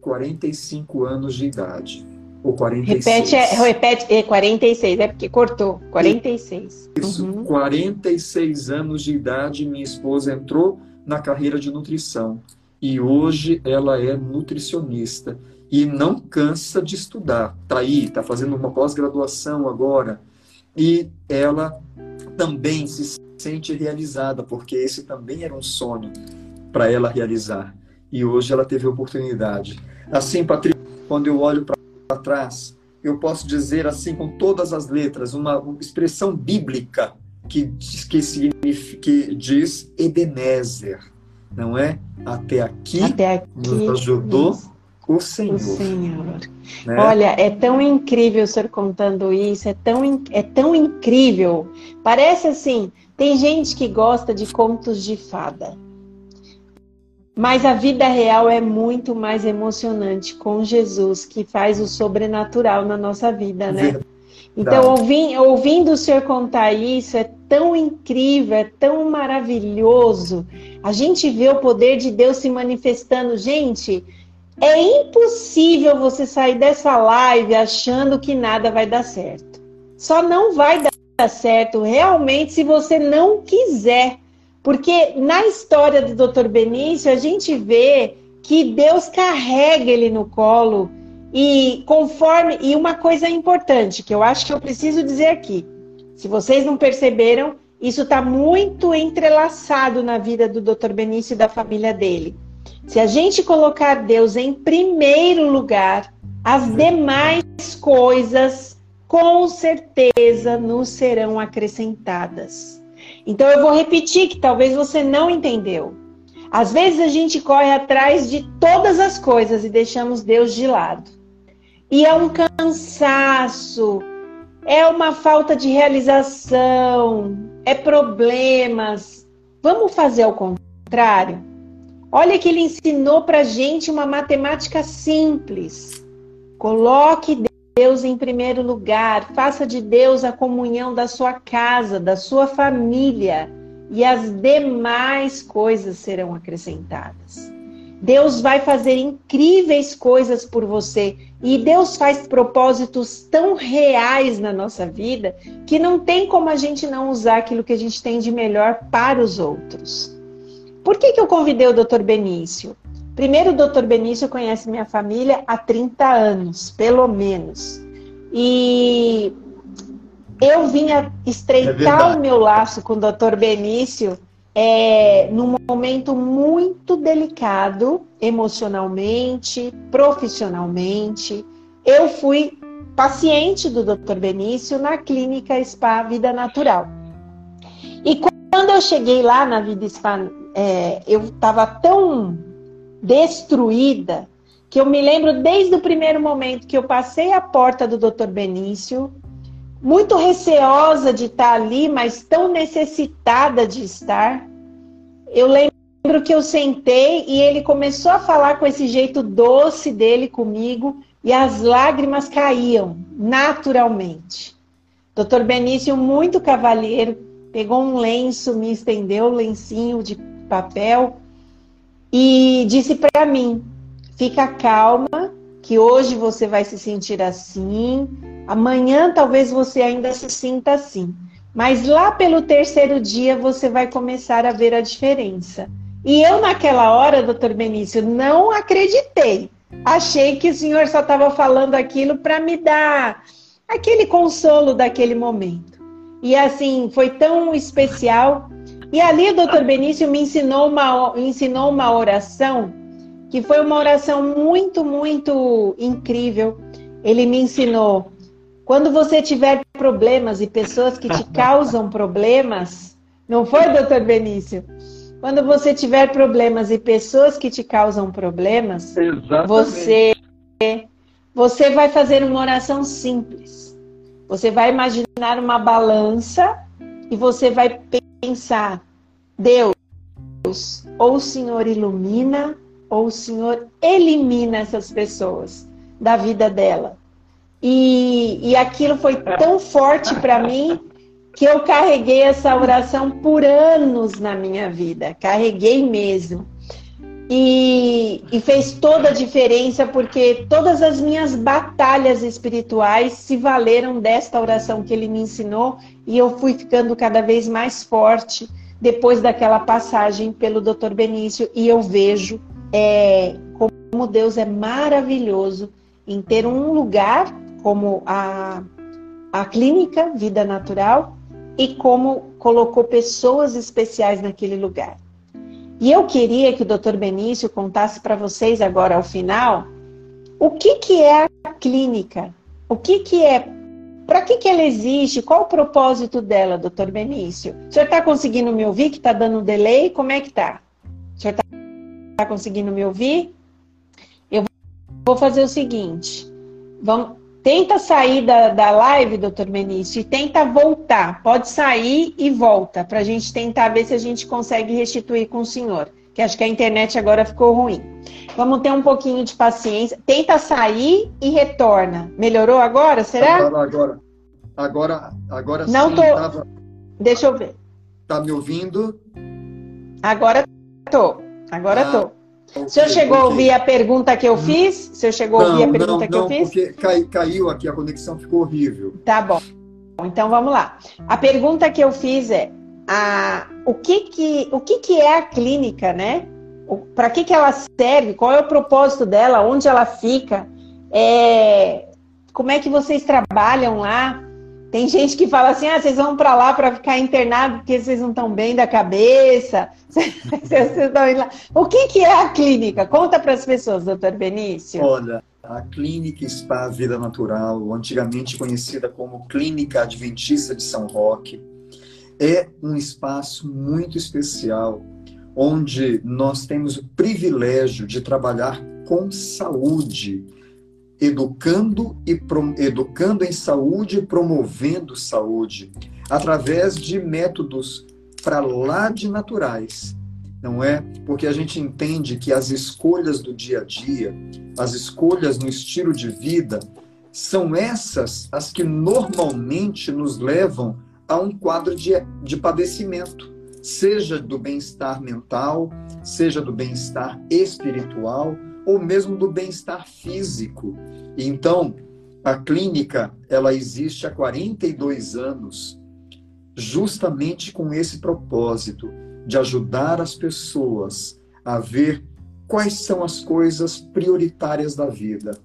45 anos de idade. Ou 46. Repete, é, repete, é 46, é porque cortou. 46. Isso, uhum. 46 anos de idade, minha esposa entrou na carreira de nutrição. E hoje ela é nutricionista e não cansa de estudar. Está aí, está fazendo uma pós-graduação agora. E ela também se sente realizada, porque esse também era um sonho para ela realizar. E hoje ela teve a oportunidade. Assim, Patrícia, quando eu olho para trás, eu posso dizer assim com todas as letras, uma expressão bíblica que, que, significa, que diz Ebenezer, não é? Até aqui, Até aqui nos ajudou isso. O Senhor. O Senhor. Né? Olha, é tão incrível o senhor contando isso, é tão, é tão incrível. Parece assim, tem gente que gosta de contos de fada. Mas a vida real é muito mais emocionante com Jesus, que faz o sobrenatural na nossa vida, né? Verdade. Então, ouvindo, ouvindo o senhor contar isso, é tão incrível, é tão maravilhoso. A gente vê o poder de Deus se manifestando. Gente, é impossível você sair dessa live achando que nada vai dar certo. Só não vai dar certo realmente se você não quiser. Porque na história do Dr. Benício, a gente vê que Deus carrega ele no colo e conforme e uma coisa importante que eu acho que eu preciso dizer aqui, se vocês não perceberam, isso está muito entrelaçado na vida do Dr. Benício e da família dele. Se a gente colocar Deus em primeiro lugar, as demais coisas com certeza nos serão acrescentadas. Então eu vou repetir que talvez você não entendeu. Às vezes a gente corre atrás de todas as coisas e deixamos Deus de lado. E é um cansaço, é uma falta de realização, é problemas. Vamos fazer ao contrário? Olha que ele ensinou para gente uma matemática simples. Coloque Deus em primeiro lugar, faça de Deus a comunhão da sua casa, da sua família, e as demais coisas serão acrescentadas. Deus vai fazer incríveis coisas por você e Deus faz propósitos tão reais na nossa vida que não tem como a gente não usar aquilo que a gente tem de melhor para os outros. Por que, que eu convidei o Dr. Benício? Primeiro, o doutor Benício conhece minha família há 30 anos, pelo menos. E eu vinha estreitar é o meu laço com o doutor Benício é, num momento muito delicado, emocionalmente, profissionalmente. Eu fui paciente do Dr. Benício na clínica Spa Vida Natural. E quando eu cheguei lá na Vida Spa, é, eu estava tão destruída, que eu me lembro desde o primeiro momento que eu passei a porta do Dr. Benício, muito receosa de estar ali, mas tão necessitada de estar. Eu lembro que eu sentei e ele começou a falar com esse jeito doce dele comigo e as lágrimas caíam naturalmente. Dr. Benício, muito cavalheiro, pegou um lenço, me estendeu o lencinho de papel e disse para mim: fica calma, que hoje você vai se sentir assim, amanhã talvez você ainda se sinta assim, mas lá pelo terceiro dia você vai começar a ver a diferença. E eu, naquela hora, doutor Benício, não acreditei. Achei que o senhor só estava falando aquilo para me dar aquele consolo daquele momento. E assim, foi tão especial e ali o doutor Benício me ensinou uma, ensinou uma oração que foi uma oração muito, muito incrível. Ele me ensinou: quando você tiver problemas e pessoas que te [LAUGHS] causam problemas, não foi, doutor Benício? Quando você tiver problemas e pessoas que te causam problemas, Exatamente. você você vai fazer uma oração simples. Você vai imaginar uma balança e você vai pensar: Deus, ou o Senhor ilumina, ou o Senhor elimina essas pessoas da vida dela. E, e aquilo foi tão forte para mim que eu carreguei essa oração por anos na minha vida. Carreguei mesmo. E, e, fez toda a diferença porque todas as minhas batalhas espirituais se valeram desta oração que ele me ensinou e eu fui ficando cada vez mais forte depois daquela passagem pelo Dr. Benício e eu vejo é, como Deus é maravilhoso em ter um lugar como a, a clínica Vida Natural e como colocou pessoas especiais naquele lugar. E eu queria que o Dr. Benício contasse para vocês agora ao final o que, que é a clínica, o que, que é, para que, que ela existe, qual o propósito dela, Dr. Benício. O senhor está conseguindo me ouvir, que está dando um delay? Como é que está? O senhor está tá conseguindo me ouvir? Eu vou fazer o seguinte, vamos, Tenta sair da, da live, doutor Benício, e tenta voltar. Pode sair e volta, para a gente tentar ver se a gente consegue restituir com o senhor. Que acho que a internet agora ficou ruim. Vamos ter um pouquinho de paciência. Tenta sair e retorna. Melhorou agora, será? Agora, agora. Agora, agora Não sim. Tô... Tava... Deixa eu ver. Tá me ouvindo? Agora tô. Agora ah. tô. O senhor chegou a ouvir a pergunta que eu fiz? O senhor chegou a ouvir a pergunta não, que eu fiz? Porque cai, caiu aqui, a conexão ficou horrível. Tá bom. Então vamos lá. A pergunta que eu fiz é: a, o, que, que, o que, que é a clínica, né? Para que, que ela serve? Qual é o propósito dela? Onde ela fica? É, como é que vocês trabalham lá? Tem gente que fala assim: ah, vocês vão para lá para ficar internado porque vocês não estão bem da cabeça. [LAUGHS] o que, que é a clínica? Conta para as pessoas, doutor Benício. Olha, a Clínica Spa Vida Natural, antigamente conhecida como Clínica Adventista de São Roque, é um espaço muito especial onde nós temos o privilégio de trabalhar com saúde, educando e educando em saúde e promovendo saúde através de métodos para lá de naturais, não é? Porque a gente entende que as escolhas do dia a dia, as escolhas no estilo de vida, são essas as que normalmente nos levam a um quadro de, de padecimento, seja do bem-estar mental, seja do bem-estar espiritual ou mesmo do bem-estar físico. Então, a clínica, ela existe há 42 anos, justamente com esse propósito de ajudar as pessoas a ver quais são as coisas prioritárias da vida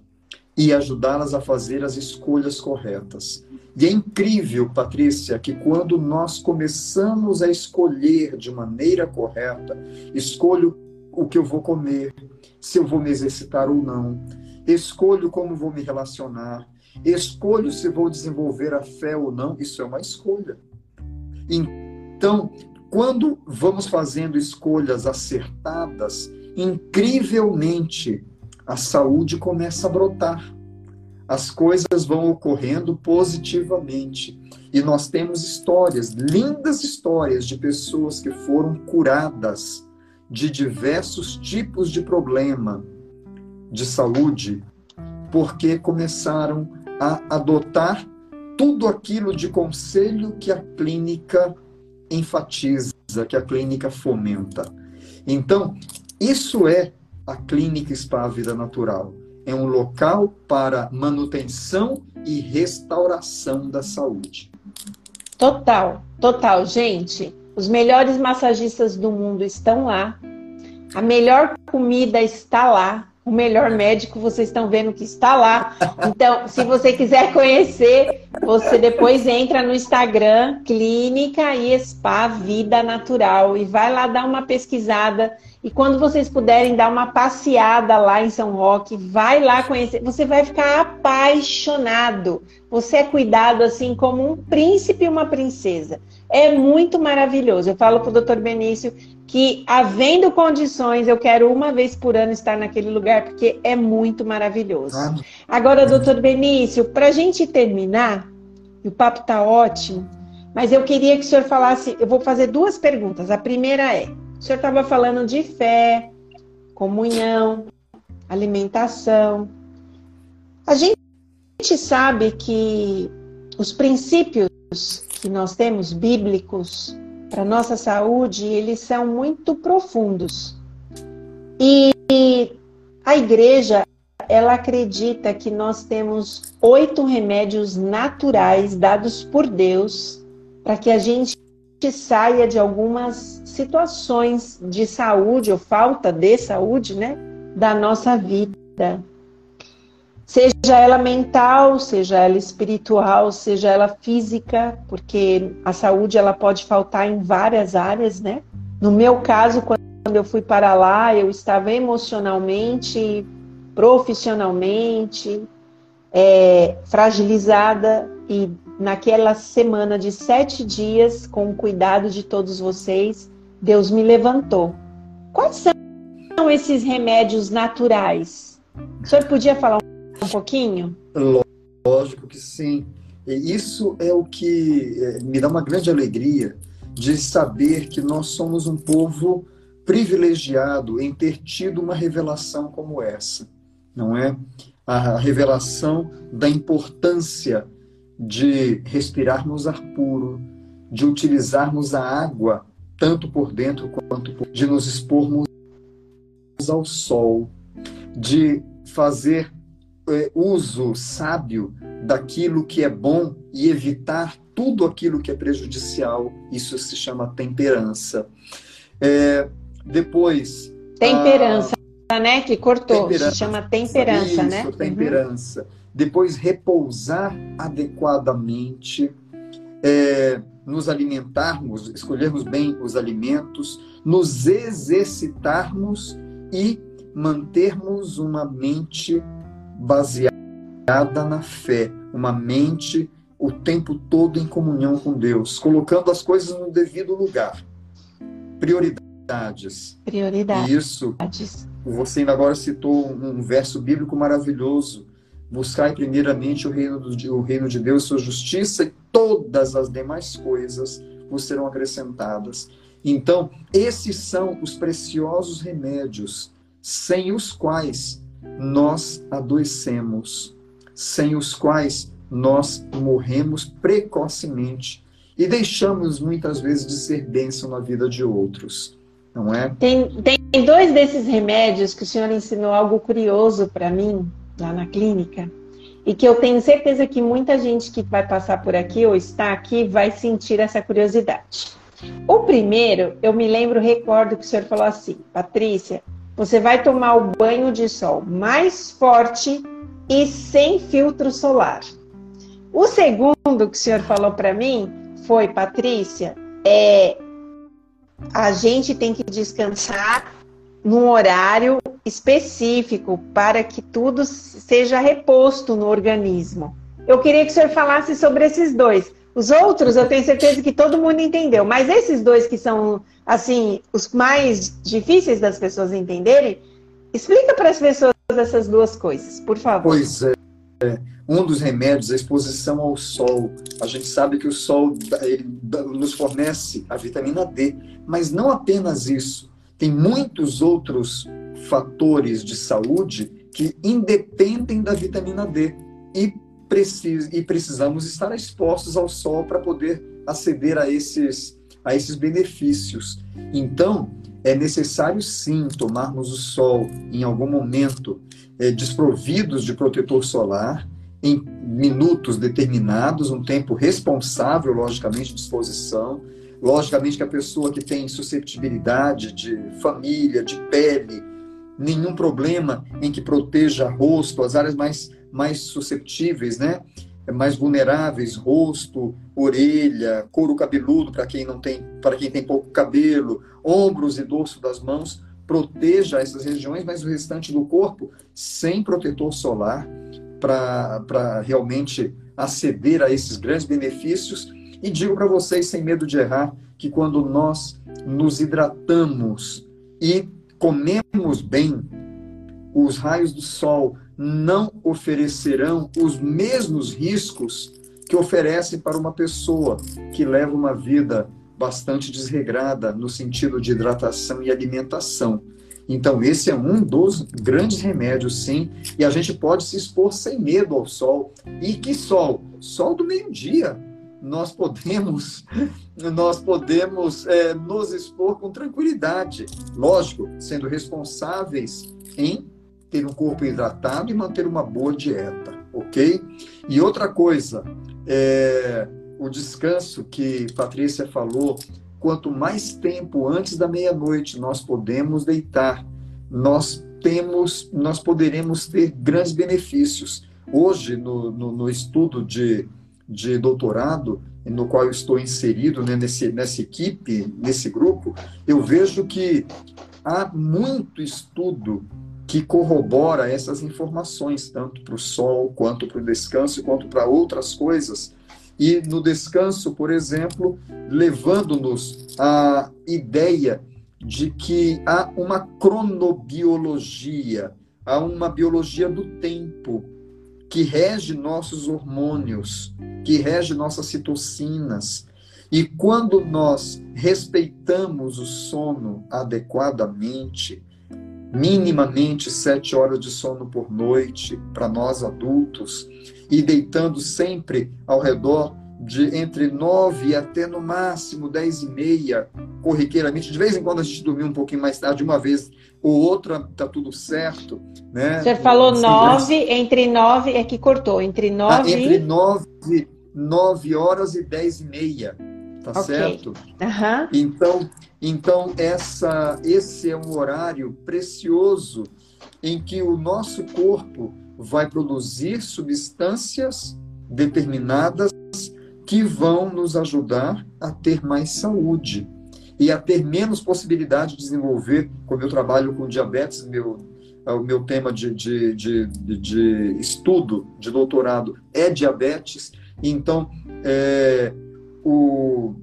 e ajudá-las a fazer as escolhas corretas. E é incrível, Patrícia, que quando nós começamos a escolher de maneira correta, escolho o que eu vou comer, se eu vou me exercitar ou não, escolho como vou me relacionar, escolho se vou desenvolver a fé ou não, isso é uma escolha. Então, quando vamos fazendo escolhas acertadas, incrivelmente a saúde começa a brotar. As coisas vão ocorrendo positivamente. E nós temos histórias, lindas histórias de pessoas que foram curadas de diversos tipos de problema de saúde, porque começaram a adotar tudo aquilo de conselho que a clínica enfatiza, que a clínica fomenta. Então, isso é a Clínica Spa Vida Natural. É um local para manutenção e restauração da saúde. Total, total, gente. Os melhores massagistas do mundo estão lá. A melhor comida está lá o melhor médico, vocês estão vendo que está lá. Então, se você quiser conhecer, você depois entra no Instagram Clínica e Spa Vida Natural e vai lá dar uma pesquisada E quando vocês puderem dar uma passeada lá em São Roque, vai lá conhecer. Você vai ficar apaixonado. Você é cuidado assim como um príncipe e uma princesa. É muito maravilhoso. Eu falo para o doutor Benício que, havendo condições, eu quero uma vez por ano estar naquele lugar, porque é muito maravilhoso. Agora, doutor Benício, para a gente terminar, o papo está ótimo, mas eu queria que o senhor falasse. Eu vou fazer duas perguntas. A primeira é: o senhor estava falando de fé, comunhão, alimentação. A gente sabe que os princípios que nós temos bíblicos para nossa saúde, eles são muito profundos. E a igreja, ela acredita que nós temos oito remédios naturais dados por Deus para que a gente saia de algumas situações de saúde ou falta de saúde, né, da nossa vida. Seja ela mental, seja ela espiritual, seja ela física, porque a saúde ela pode faltar em várias áreas, né? No meu caso, quando eu fui para lá, eu estava emocionalmente, profissionalmente, é, fragilizada e naquela semana de sete dias, com o cuidado de todos vocês, Deus me levantou. Quais são esses remédios naturais? O senhor podia falar um pouquinho? Lógico que sim. Isso é o que é, me dá uma grande alegria de saber que nós somos um povo privilegiado em ter tido uma revelação como essa, não é? A revelação da importância de respirarmos ar puro, de utilizarmos a água tanto por dentro quanto por de nos expormos ao sol, de fazer é, uso sábio daquilo que é bom e evitar tudo aquilo que é prejudicial. Isso se chama temperança. É, depois. Temperança, a... né? Que cortou. Temperança. Se chama temperança, né? Isso, né? Temperança. Uhum depois repousar adequadamente, é, nos alimentarmos, escolhermos bem os alimentos, nos exercitarmos e mantermos uma mente baseada na fé, uma mente o tempo todo em comunhão com Deus, colocando as coisas no devido lugar. Prioridades. Prioridades. Isso. Você ainda agora citou um verso bíblico maravilhoso Buscai primeiramente o reino, do, o reino de Deus, sua justiça, e todas as demais coisas vos serão acrescentadas. Então, esses são os preciosos remédios sem os quais nós adoecemos, sem os quais nós morremos precocemente e deixamos muitas vezes de ser bênção na vida de outros, não é? Tem, tem dois desses remédios que o senhor ensinou algo curioso para mim, lá na clínica, e que eu tenho certeza que muita gente que vai passar por aqui ou está aqui vai sentir essa curiosidade. O primeiro, eu me lembro, recordo que o senhor falou assim, Patrícia, você vai tomar o banho de sol mais forte e sem filtro solar. O segundo que o senhor falou para mim foi, Patrícia, é a gente tem que descansar num horário específico para que tudo seja reposto no organismo. Eu queria que o senhor falasse sobre esses dois. Os outros eu tenho certeza que todo mundo entendeu, mas esses dois que são assim os mais difíceis das pessoas entenderem, explica para as pessoas essas duas coisas, por favor. Pois é. Um dos remédios é a exposição ao sol. A gente sabe que o sol nos fornece a vitamina D, mas não apenas isso. Tem muitos outros fatores de saúde que independem da vitamina D e, precis, e precisamos estar expostos ao sol para poder aceder a esses, a esses benefícios. Então, é necessário sim tomarmos o sol em algum momento é, desprovidos de protetor solar, em minutos determinados, um tempo responsável, logicamente, de exposição Logicamente que a pessoa que tem susceptibilidade de família, de pele, nenhum problema em que proteja rosto, as áreas mais, mais susceptíveis, né? mais vulneráveis, rosto, orelha, couro cabeludo para quem não tem, para quem tem pouco cabelo, ombros e dorso das mãos, proteja essas regiões, mas o restante do corpo sem protetor solar para realmente aceder a esses grandes benefícios. E digo para vocês, sem medo de errar, que quando nós nos hidratamos e comemos bem, os raios do sol não oferecerão os mesmos riscos que oferecem para uma pessoa que leva uma vida bastante desregrada no sentido de hidratação e alimentação. Então, esse é um dos grandes remédios, sim, e a gente pode se expor sem medo ao sol. E que sol? Sol do meio-dia. Nós podemos, nós podemos é, nos expor com tranquilidade, lógico, sendo responsáveis em ter um corpo hidratado e manter uma boa dieta, ok? E outra coisa, é, o descanso que Patrícia falou, quanto mais tempo antes da meia-noite nós podemos deitar, nós temos, nós poderemos ter grandes benefícios. Hoje, no, no, no estudo de, de doutorado, no qual eu estou inserido né, nesse, nessa equipe, nesse grupo, eu vejo que há muito estudo que corrobora essas informações, tanto para o sol, quanto para o descanso, quanto para outras coisas, e no descanso, por exemplo, levando-nos à ideia de que há uma cronobiologia, há uma biologia do tempo que rege nossos hormônios, que rege nossas citocinas. E quando nós respeitamos o sono adequadamente, minimamente sete horas de sono por noite para nós adultos, e deitando sempre ao redor de entre nove até no máximo dez e meia, corriqueiramente. De vez em quando a gente dormir um pouquinho mais tarde, uma vez ou outra, tá tudo certo. Né? Você falou assim, nove, entre nove, é que cortou, entre ah, nove... Ah, entre nove, nove horas e dez e meia, tá okay. certo? Uhum. Então, então essa, esse é um horário precioso em que o nosso corpo vai produzir substâncias determinadas que vão nos ajudar a ter mais saúde e a ter menos possibilidade de desenvolver, como eu trabalho com diabetes, meu, é o meu tema de, de, de, de estudo, de doutorado, é diabetes, então é, o,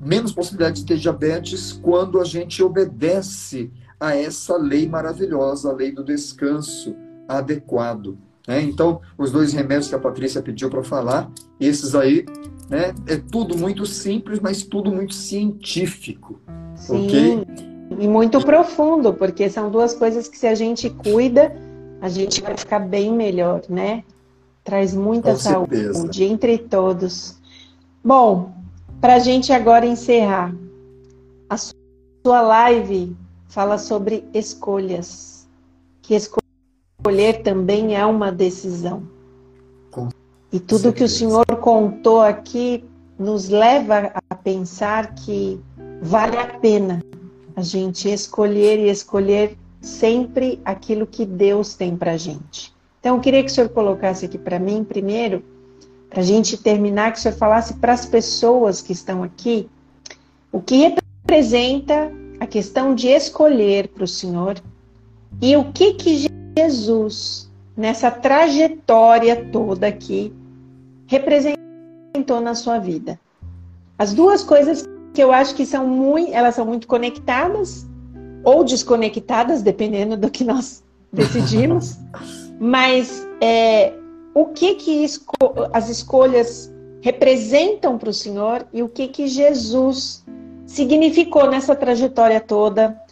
menos possibilidade de ter diabetes quando a gente obedece a essa lei maravilhosa, a lei do descanso, adequado. Né? Então, os dois remédios que a Patrícia pediu para falar, esses aí, né, é tudo muito simples, mas tudo muito científico. Sim, okay? e muito profundo, porque são duas coisas que se a gente cuida, a gente vai ficar bem melhor, né? Traz muita Com saúde certeza. entre todos. Bom, para a gente agora encerrar, a sua live fala sobre escolhas. Que Escolher também é uma decisão. E tudo que o Senhor contou aqui nos leva a pensar que vale a pena a gente escolher e escolher sempre aquilo que Deus tem para gente. Então, eu queria que o Senhor colocasse aqui para mim, primeiro, para a gente terminar, que o Senhor falasse para as pessoas que estão aqui o que representa a questão de escolher para o Senhor e o que que Jesus, nessa trajetória toda aqui, representou na sua vida. As duas coisas que eu acho que são muito, elas são muito conectadas ou desconectadas, dependendo do que nós [LAUGHS] decidimos. Mas é, o que que esco as escolhas representam para o Senhor e o que que Jesus significou nessa trajetória toda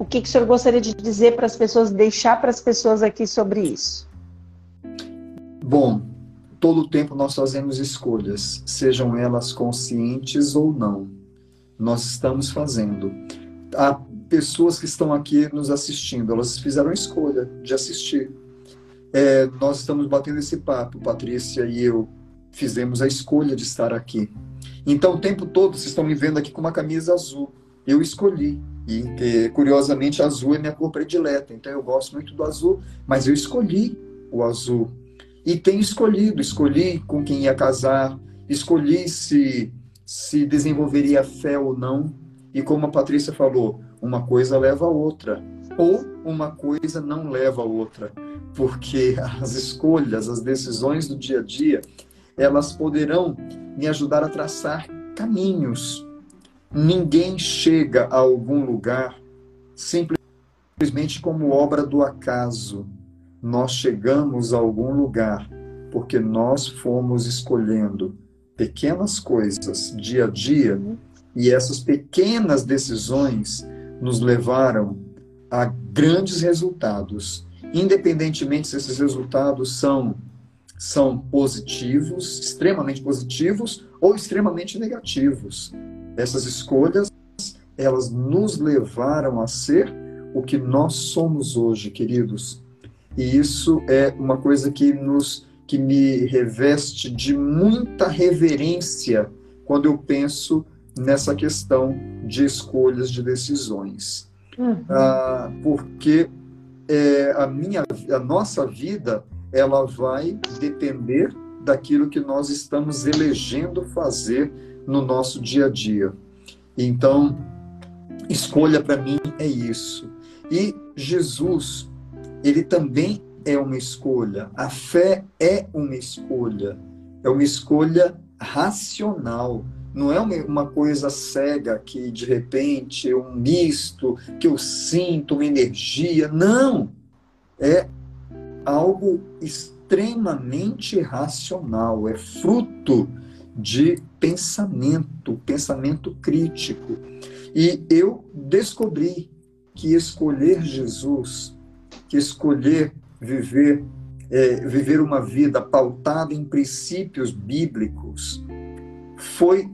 o que, que o senhor gostaria de dizer para as pessoas, deixar para as pessoas aqui sobre isso? Bom, todo o tempo nós fazemos escolhas, sejam elas conscientes ou não. Nós estamos fazendo. Há pessoas que estão aqui nos assistindo, elas fizeram a escolha de assistir. É, nós estamos batendo esse papo, Patrícia e eu fizemos a escolha de estar aqui. Então, o tempo todo, vocês estão me vendo aqui com uma camisa azul. Eu escolhi. E, curiosamente, azul é minha cor predileta. Então, eu gosto muito do azul, mas eu escolhi o azul. E tenho escolhido, escolhi com quem ia casar, escolhi se, se desenvolveria fé ou não. E como a Patrícia falou, uma coisa leva a outra, ou uma coisa não leva a outra, porque [LAUGHS] as escolhas, as decisões do dia a dia, elas poderão me ajudar a traçar caminhos. Ninguém chega a algum lugar simplesmente como obra do acaso. Nós chegamos a algum lugar porque nós fomos escolhendo pequenas coisas dia a dia e essas pequenas decisões nos levaram a grandes resultados, independentemente se esses resultados são são positivos, extremamente positivos ou extremamente negativos. Essas escolhas, elas nos levaram a ser o que nós somos hoje, queridos. E isso é uma coisa que nos que me reveste de muita reverência quando eu penso nessa questão de escolhas de decisões. Uhum. Ah, porque é, a, minha, a nossa vida ela vai depender daquilo que nós estamos elegendo fazer no nosso dia a dia. Então, escolha para mim é isso. E Jesus, ele também é uma escolha. A fé é uma escolha. É uma escolha racional. Não é uma coisa cega que de repente um misto, que eu sinto uma energia. Não! É algo extremamente racional, é fruto de pensamento, pensamento crítico. E eu descobri que escolher Jesus, que escolher viver, é, viver uma vida pautada em princípios bíblicos foi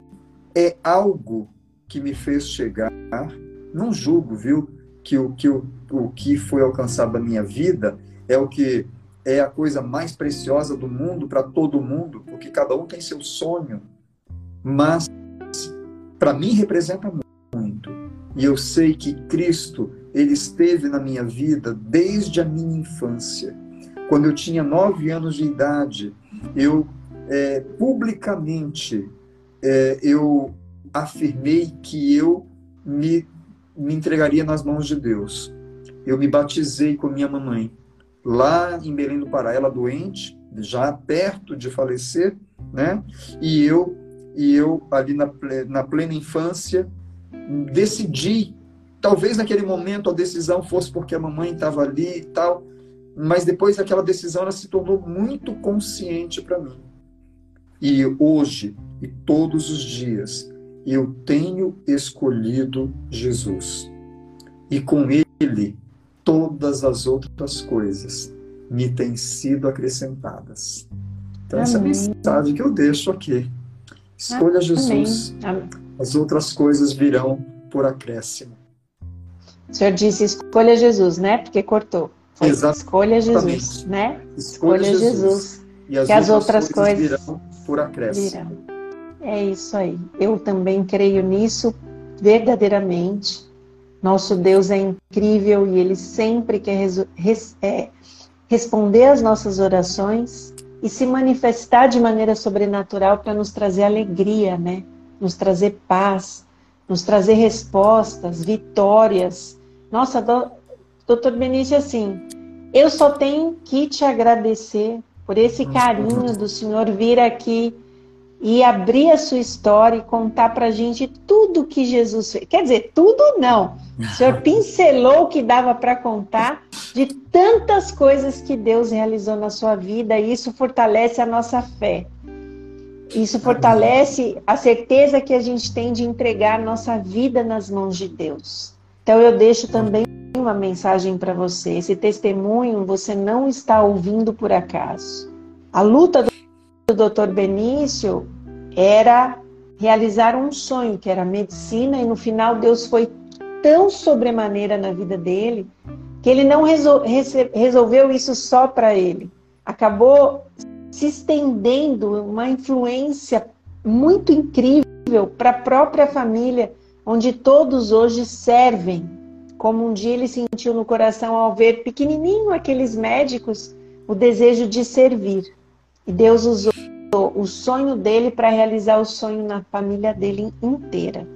é algo que me fez chegar. Não julgo, viu, que o que o, o que foi alcançado da minha vida é o que é a coisa mais preciosa do mundo para todo mundo, porque cada um tem seu sonho. Mas para mim representa muito. E eu sei que Cristo ele esteve na minha vida desde a minha infância. Quando eu tinha nove anos de idade, eu é, publicamente é, eu afirmei que eu me, me entregaria nas mãos de Deus. Eu me batizei com minha mamãe lá em Belém do Pará, ela doente, já perto de falecer, né? E eu e eu ali na, na plena infância decidi Talvez naquele momento a decisão fosse porque a mamãe estava ali e tal, mas depois daquela decisão ela se tornou muito consciente para mim. E hoje e todos os dias eu tenho escolhido Jesus. E com ele todas as outras coisas me têm sido acrescentadas. Então, Amém. essa é a mensagem que eu deixo aqui. Escolha Amém. Jesus. Amém. As outras coisas virão por acréscimo. O senhor disse escolha Jesus, né? Porque cortou. Foi Exatamente. Escolha Jesus, né? Escolha, escolha Jesus. Jesus. E as que as outras coisas, virão por acréscimo. Virão. É isso aí. Eu também creio nisso verdadeiramente. Nosso Deus é incrível e Ele sempre quer res é, responder às nossas orações e se manifestar de maneira sobrenatural para nos trazer alegria, né? Nos trazer paz, nos trazer respostas, vitórias. Nossa, doutor Benício, assim, eu só tenho que te agradecer por esse carinho do senhor vir aqui e abrir a sua história e contar para a gente tudo que Jesus fez. Quer dizer, tudo não. O senhor [LAUGHS] pincelou o que dava para contar de tantas coisas que Deus realizou na sua vida e isso fortalece a nossa fé. Isso fortalece a certeza que a gente tem de entregar nossa vida nas mãos de Deus. Então eu deixo também uma mensagem para você. Esse testemunho você não está ouvindo por acaso. A luta do Dr. Benício era realizar um sonho, que era medicina, e no final Deus foi tão sobremaneira na vida dele que ele não resol resolveu isso só para ele. Acabou se estendendo uma influência muito incrível para a própria família, onde todos hoje servem. Como um dia ele sentiu no coração ao ver pequenininho aqueles médicos o desejo de servir. E Deus usou o sonho dele para realizar o sonho na família dele inteira.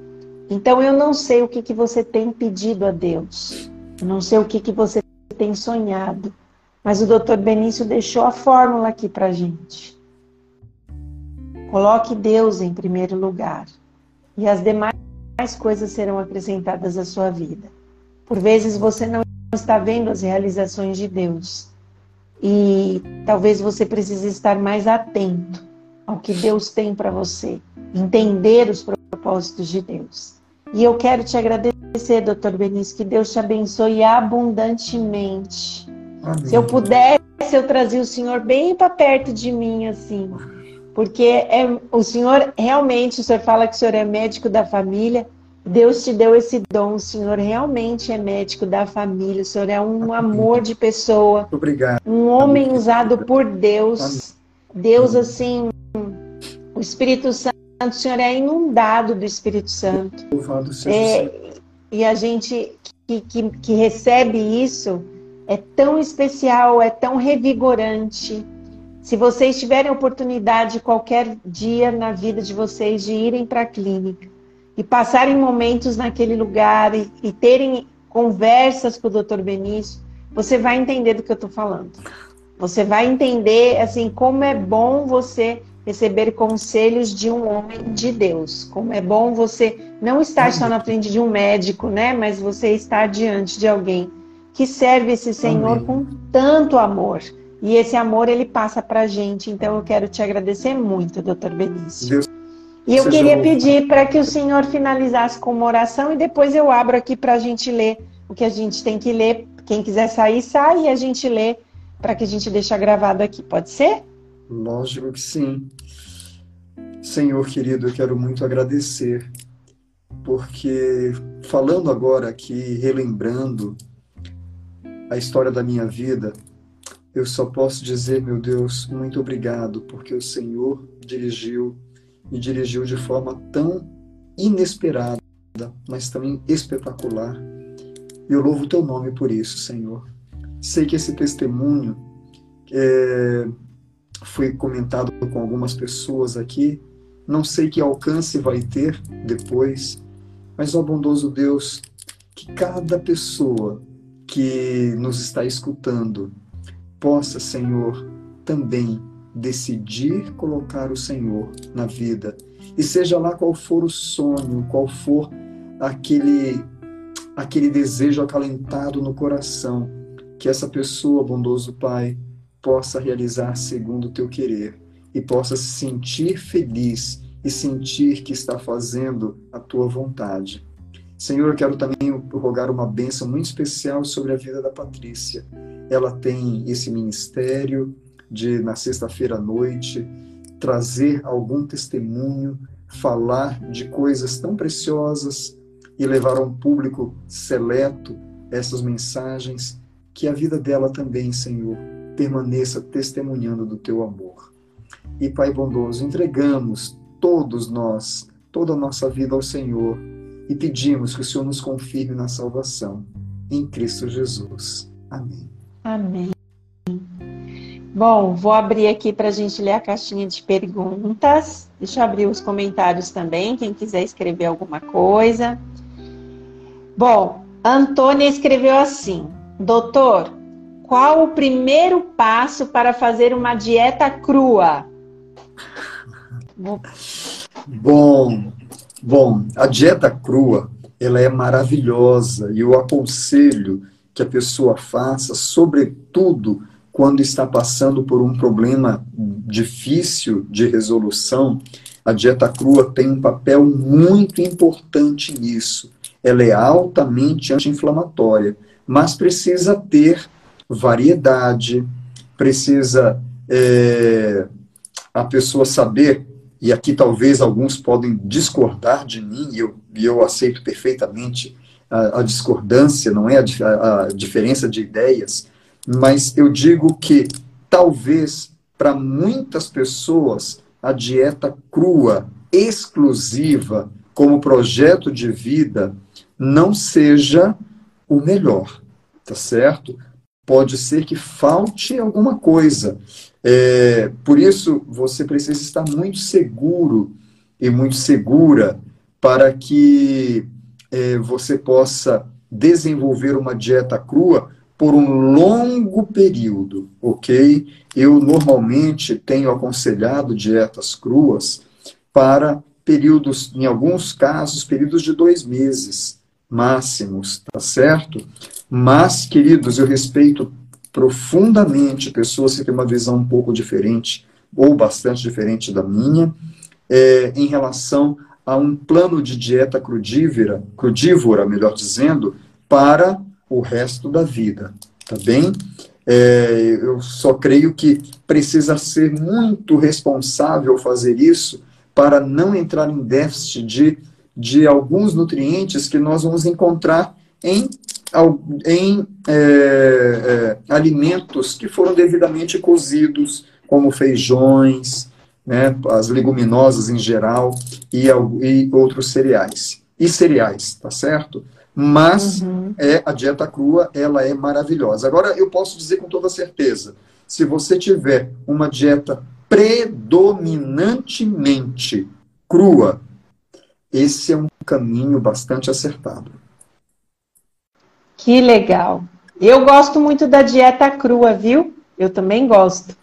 Então eu não sei o que, que você tem pedido a Deus, eu não sei o que, que você tem sonhado, mas o Dr. Benício deixou a fórmula aqui para gente. Coloque Deus em primeiro lugar e as demais coisas serão acrescentadas à sua vida. Por vezes você não está vendo as realizações de Deus e talvez você precise estar mais atento ao que Deus tem para você, entender os propósitos de Deus. E eu quero te agradecer, doutor Benício, que Deus te abençoe abundantemente. Amém. Se eu pudesse, eu trazia o Senhor bem para perto de mim, assim. Porque é, o Senhor realmente, o Senhor fala que o Senhor é médico da família. Deus te deu esse dom, o Senhor realmente é médico da família, o Senhor é um amor de pessoa. Obrigado. Um homem usado por Deus. Deus, assim, o Espírito Santo, o Senhor é inundado do Espírito Santo. Louvado seja é, e a gente que, que, que recebe isso é tão especial, é tão revigorante. Se vocês tiverem oportunidade qualquer dia na vida de vocês de irem para a clínica e passarem momentos naquele lugar e, e terem conversas com o Dr. Benício, você vai entender do que eu estou falando. Você vai entender assim como é bom você receber conselhos de um homem de Deus. Como é bom você não estar só na frente de um médico, né, mas você estar diante de alguém que serve esse Senhor Amém. com tanto amor. E esse amor ele passa para a gente. Então eu quero te agradecer muito, Dr. Benício. Deus e eu queria pedir para que o senhor finalizasse com uma oração e depois eu abro aqui para a gente ler o que a gente tem que ler. Quem quiser sair, sai e a gente lê para que a gente deixe gravado aqui. Pode ser? Lógico que sim. Senhor querido, eu quero muito agradecer, porque falando agora aqui, relembrando a história da minha vida, eu só posso dizer, meu Deus, muito obrigado, porque o Senhor dirigiu e dirigiu de forma tão inesperada, mas também espetacular. E eu louvo o teu nome por isso, Senhor. Sei que esse testemunho é, foi comentado com algumas pessoas aqui. Não sei que alcance vai ter depois, mas, ó bondoso Deus, que cada pessoa que nos está escutando possa, Senhor, também decidir colocar o Senhor na vida. E seja lá qual for o sonho, qual for aquele aquele desejo acalentado no coração, que essa pessoa, bondoso Pai, possa realizar segundo o teu querer e possa se sentir feliz e sentir que está fazendo a tua vontade. Senhor, eu quero também rogar uma bênção muito especial sobre a vida da Patrícia. Ela tem esse ministério de, na sexta-feira à noite, trazer algum testemunho, falar de coisas tão preciosas e levar a um público seleto essas mensagens, que a vida dela também, Senhor, permaneça testemunhando do teu amor. E Pai bondoso, entregamos todos nós, toda a nossa vida ao Senhor e pedimos que o Senhor nos confirme na salvação. Em Cristo Jesus. Amém. Amém. Bom, vou abrir aqui para a gente ler a caixinha de perguntas. Deixa eu abrir os comentários também, quem quiser escrever alguma coisa. Bom, Antônia escreveu assim: Doutor, qual o primeiro passo para fazer uma dieta crua? Bom, Bom, a dieta crua, ela é maravilhosa e eu aconselho que a pessoa faça, sobretudo quando está passando por um problema difícil de resolução. A dieta crua tem um papel muito importante nisso. Ela é altamente anti-inflamatória, mas precisa ter variedade, precisa é, a pessoa saber e aqui talvez alguns podem discordar de mim, e eu, eu aceito perfeitamente a, a discordância, não é a, a diferença de ideias, mas eu digo que talvez para muitas pessoas a dieta crua, exclusiva, como projeto de vida, não seja o melhor, tá certo? Pode ser que falte alguma coisa, é, por isso, você precisa estar muito seguro e muito segura para que é, você possa desenvolver uma dieta crua por um longo período, ok? Eu normalmente tenho aconselhado dietas cruas para períodos, em alguns casos, períodos de dois meses máximos, tá certo? Mas, queridos, eu respeito profundamente pessoas que têm uma visão um pouco diferente ou bastante diferente da minha é, em relação a um plano de dieta crudívora, crudívora, melhor dizendo, para o resto da vida, tá bem? É, eu só creio que precisa ser muito responsável fazer isso para não entrar em déficit de, de alguns nutrientes que nós vamos encontrar em, em é, é, alimentos que foram devidamente cozidos, como feijões, né, as leguminosas em geral e, e outros cereais. E cereais, tá certo? mas uhum. é a dieta crua ela é maravilhosa. Agora eu posso dizer com toda certeza, se você tiver uma dieta predominantemente crua, esse é um caminho bastante acertado. Que legal. Eu gosto muito da dieta crua, viu? Eu também gosto.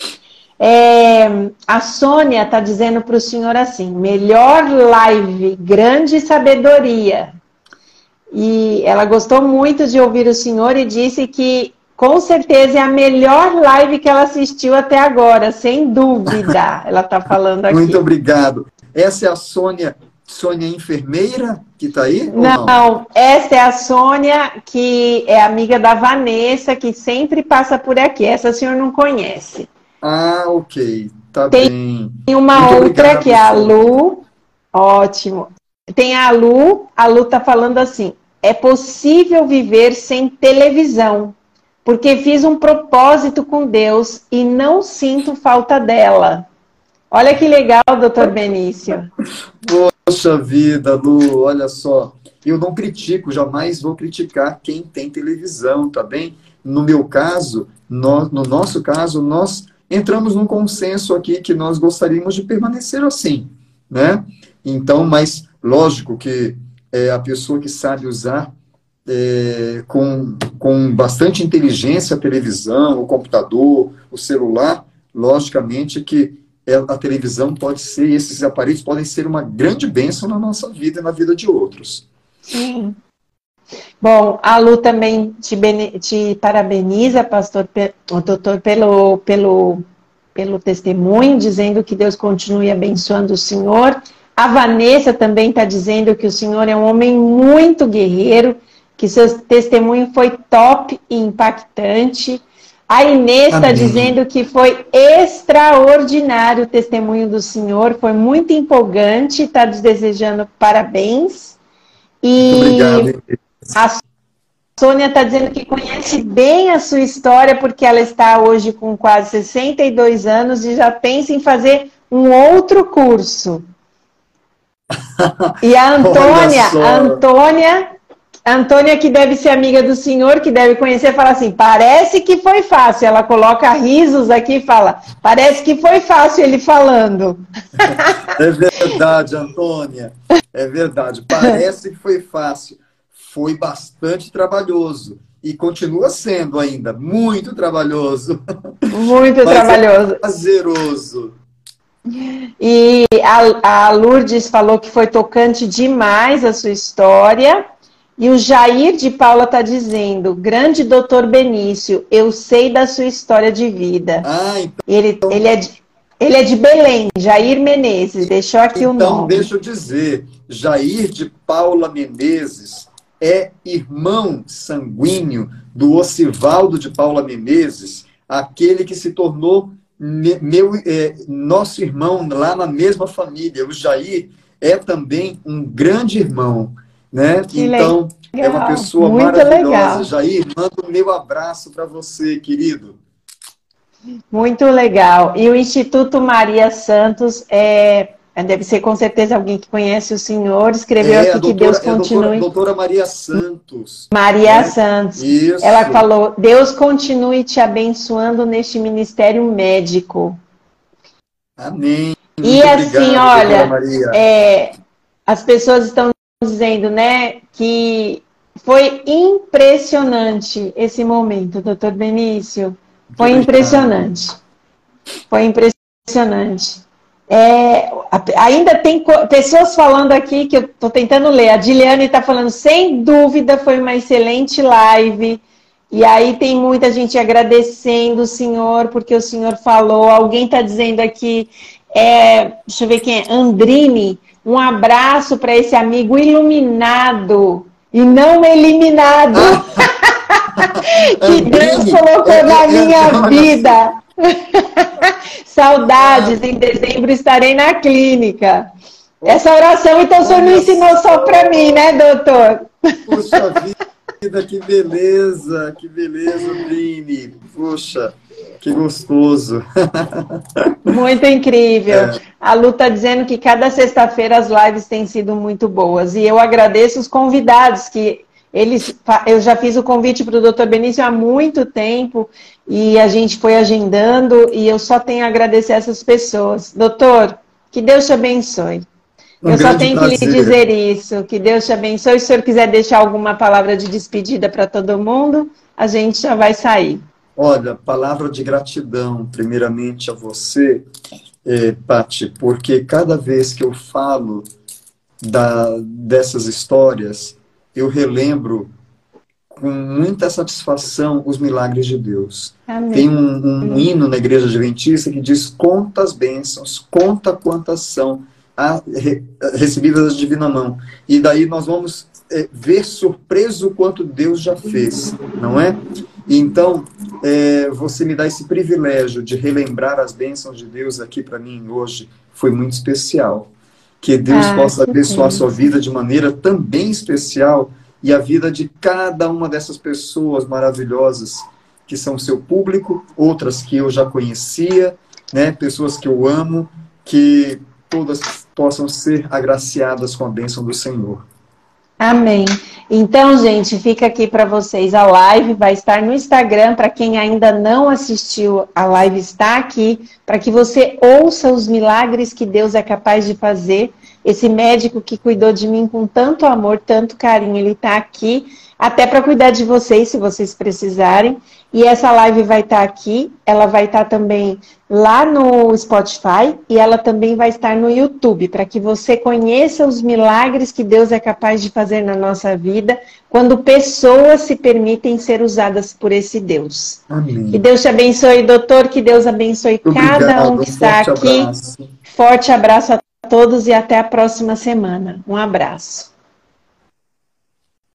É, a Sônia está dizendo para o senhor assim: melhor live, grande sabedoria. E ela gostou muito de ouvir o senhor e disse que com certeza é a melhor live que ela assistiu até agora, sem dúvida. [LAUGHS] Ela está falando aqui. Muito obrigado. Essa é a Sônia, Sônia enfermeira que está aí? Não, não, essa é a Sônia, que é amiga da Vanessa, que sempre passa por aqui. Essa o senhor não conhece. Ah, ok. Tá Tem bem. Tem uma Muito outra que é a Lu. Ótimo. Tem a Lu, a Lu tá falando assim: é possível viver sem televisão, porque fiz um propósito com Deus e não sinto falta dela. Olha que legal, doutor Benício. Poxa vida, Lu, olha só. Eu não critico, jamais vou criticar quem tem televisão, tá bem? No meu caso, no, no nosso caso, nós entramos num consenso aqui que nós gostaríamos de permanecer assim, né? Então, mas Lógico que é, a pessoa que sabe usar é, com, com bastante inteligência a televisão, o computador, o celular, logicamente que a televisão pode ser, esses aparelhos podem ser uma grande bênção na nossa vida e na vida de outros. Sim. Bom, a Lu também te, te parabeniza, pastor, o doutor, pelo, pelo, pelo testemunho, dizendo que Deus continue abençoando o senhor a Vanessa também está dizendo que o senhor é um homem muito guerreiro, que seu testemunho foi top e impactante. A Inês está dizendo que foi extraordinário o testemunho do senhor, foi muito empolgante, está desejando parabéns. E obrigado. a Sônia está dizendo que conhece bem a sua história, porque ela está hoje com quase 62 anos e já pensa em fazer um outro curso. [LAUGHS] E a Antônia, a Antônia, Antônia que deve ser amiga do senhor, que deve conhecer, fala assim: parece que foi fácil. Ela coloca risos aqui e fala: parece que foi fácil ele falando. [LAUGHS] É verdade, Antônia. É verdade. Parece que foi fácil. Foi bastante trabalhoso. E continua sendo ainda muito trabalhoso. Muito [LAUGHS] Mas é trabalhoso. É prazeroso. E a, a Lourdes falou que foi tocante demais a sua história. E o Jair de Paula está dizendo: Grande doutor Benício, eu sei da sua história de vida. Ah, então... ele, ele, é de, ele é de Belém, Jair Menezes, deixou aqui então, o nome. Então, deixa eu dizer: Jair de Paula Menezes é irmão sanguíneo do Ocivaldo de Paula Menezes, aquele que se tornou meu, é, nosso irmão lá na mesma família, o Jair, é também um grande irmão, né? Que então, legal. é uma pessoa Muito maravilhosa. Legal. Jair, mando o meu abraço para você, querido. Muito legal. E o Instituto Maria Santos é é, deve ser com certeza alguém que conhece o senhor, escreveu é, aqui doutora, que Deus continue. É a doutora, doutora, Maria Santos. Maria né? Santos. Isso. Ela falou: Deus continue te abençoando neste ministério médico. Amém. Muito e assim, obrigado, olha, é, as pessoas estão dizendo, né, que foi impressionante esse momento, doutor Benício. Foi impressionante. Foi impressionante. É, ainda tem pessoas falando aqui que eu estou tentando ler. A Diliane está falando, sem dúvida, foi uma excelente live. E aí tem muita gente agradecendo o senhor, porque o senhor falou. Alguém está dizendo aqui, é, deixa eu ver quem é, Andrine, um abraço para esse amigo iluminado e não eliminado. [LAUGHS] que Deus colocou na minha vida. [LAUGHS] Saudades, em dezembro estarei na clínica. Essa oração, então, o senhor não ensinou só para mim, né, doutor? Puxa vida, [LAUGHS] que beleza, que beleza, Vini. Puxa, que gostoso. [LAUGHS] Muito incrível. É. A Lu está dizendo que cada sexta-feira as lives têm sido muito boas. E eu agradeço os convidados que eles, eu já fiz o convite para o doutor Benício há muito tempo e a gente foi agendando e eu só tenho a agradecer essas pessoas. Doutor, que Deus te abençoe. Um eu só tenho prazer. que lhe dizer isso, que Deus te abençoe. Se o senhor quiser deixar alguma palavra de despedida para todo mundo, a gente já vai sair. Olha, palavra de gratidão, primeiramente a você, eh, Pati, porque cada vez que eu falo da, dessas histórias, eu relembro com muita satisfação os milagres de Deus. Amém. Tem um, um hino na igreja adventista que diz: conta as bênçãos, conta quantas são a, re, recebidas da divina mão. E daí nós vamos é, ver surpreso o quanto Deus já fez, não é? Então, é, você me dá esse privilégio de relembrar as bênçãos de Deus aqui para mim hoje, foi muito especial. Que Deus ah, possa abençoar a sua vida de maneira também especial e a vida de cada uma dessas pessoas maravilhosas que são seu público, outras que eu já conhecia, né, pessoas que eu amo, que todas possam ser agraciadas com a bênção do Senhor. Amém. Então, gente, fica aqui para vocês a live, vai estar no Instagram. Para quem ainda não assistiu, a live está aqui, para que você ouça os milagres que Deus é capaz de fazer. Esse médico que cuidou de mim com tanto amor, tanto carinho, ele está aqui até para cuidar de vocês, se vocês precisarem. E essa live vai estar tá aqui, ela vai estar tá também lá no Spotify e ela também vai estar no YouTube, para que você conheça os milagres que Deus é capaz de fazer na nossa vida quando pessoas se permitem ser usadas por esse Deus. Amém. Que Deus te abençoe, doutor, que Deus abençoe Obrigado, cada um que está aqui. Abraço. Forte abraço a todos e até a próxima semana. Um abraço.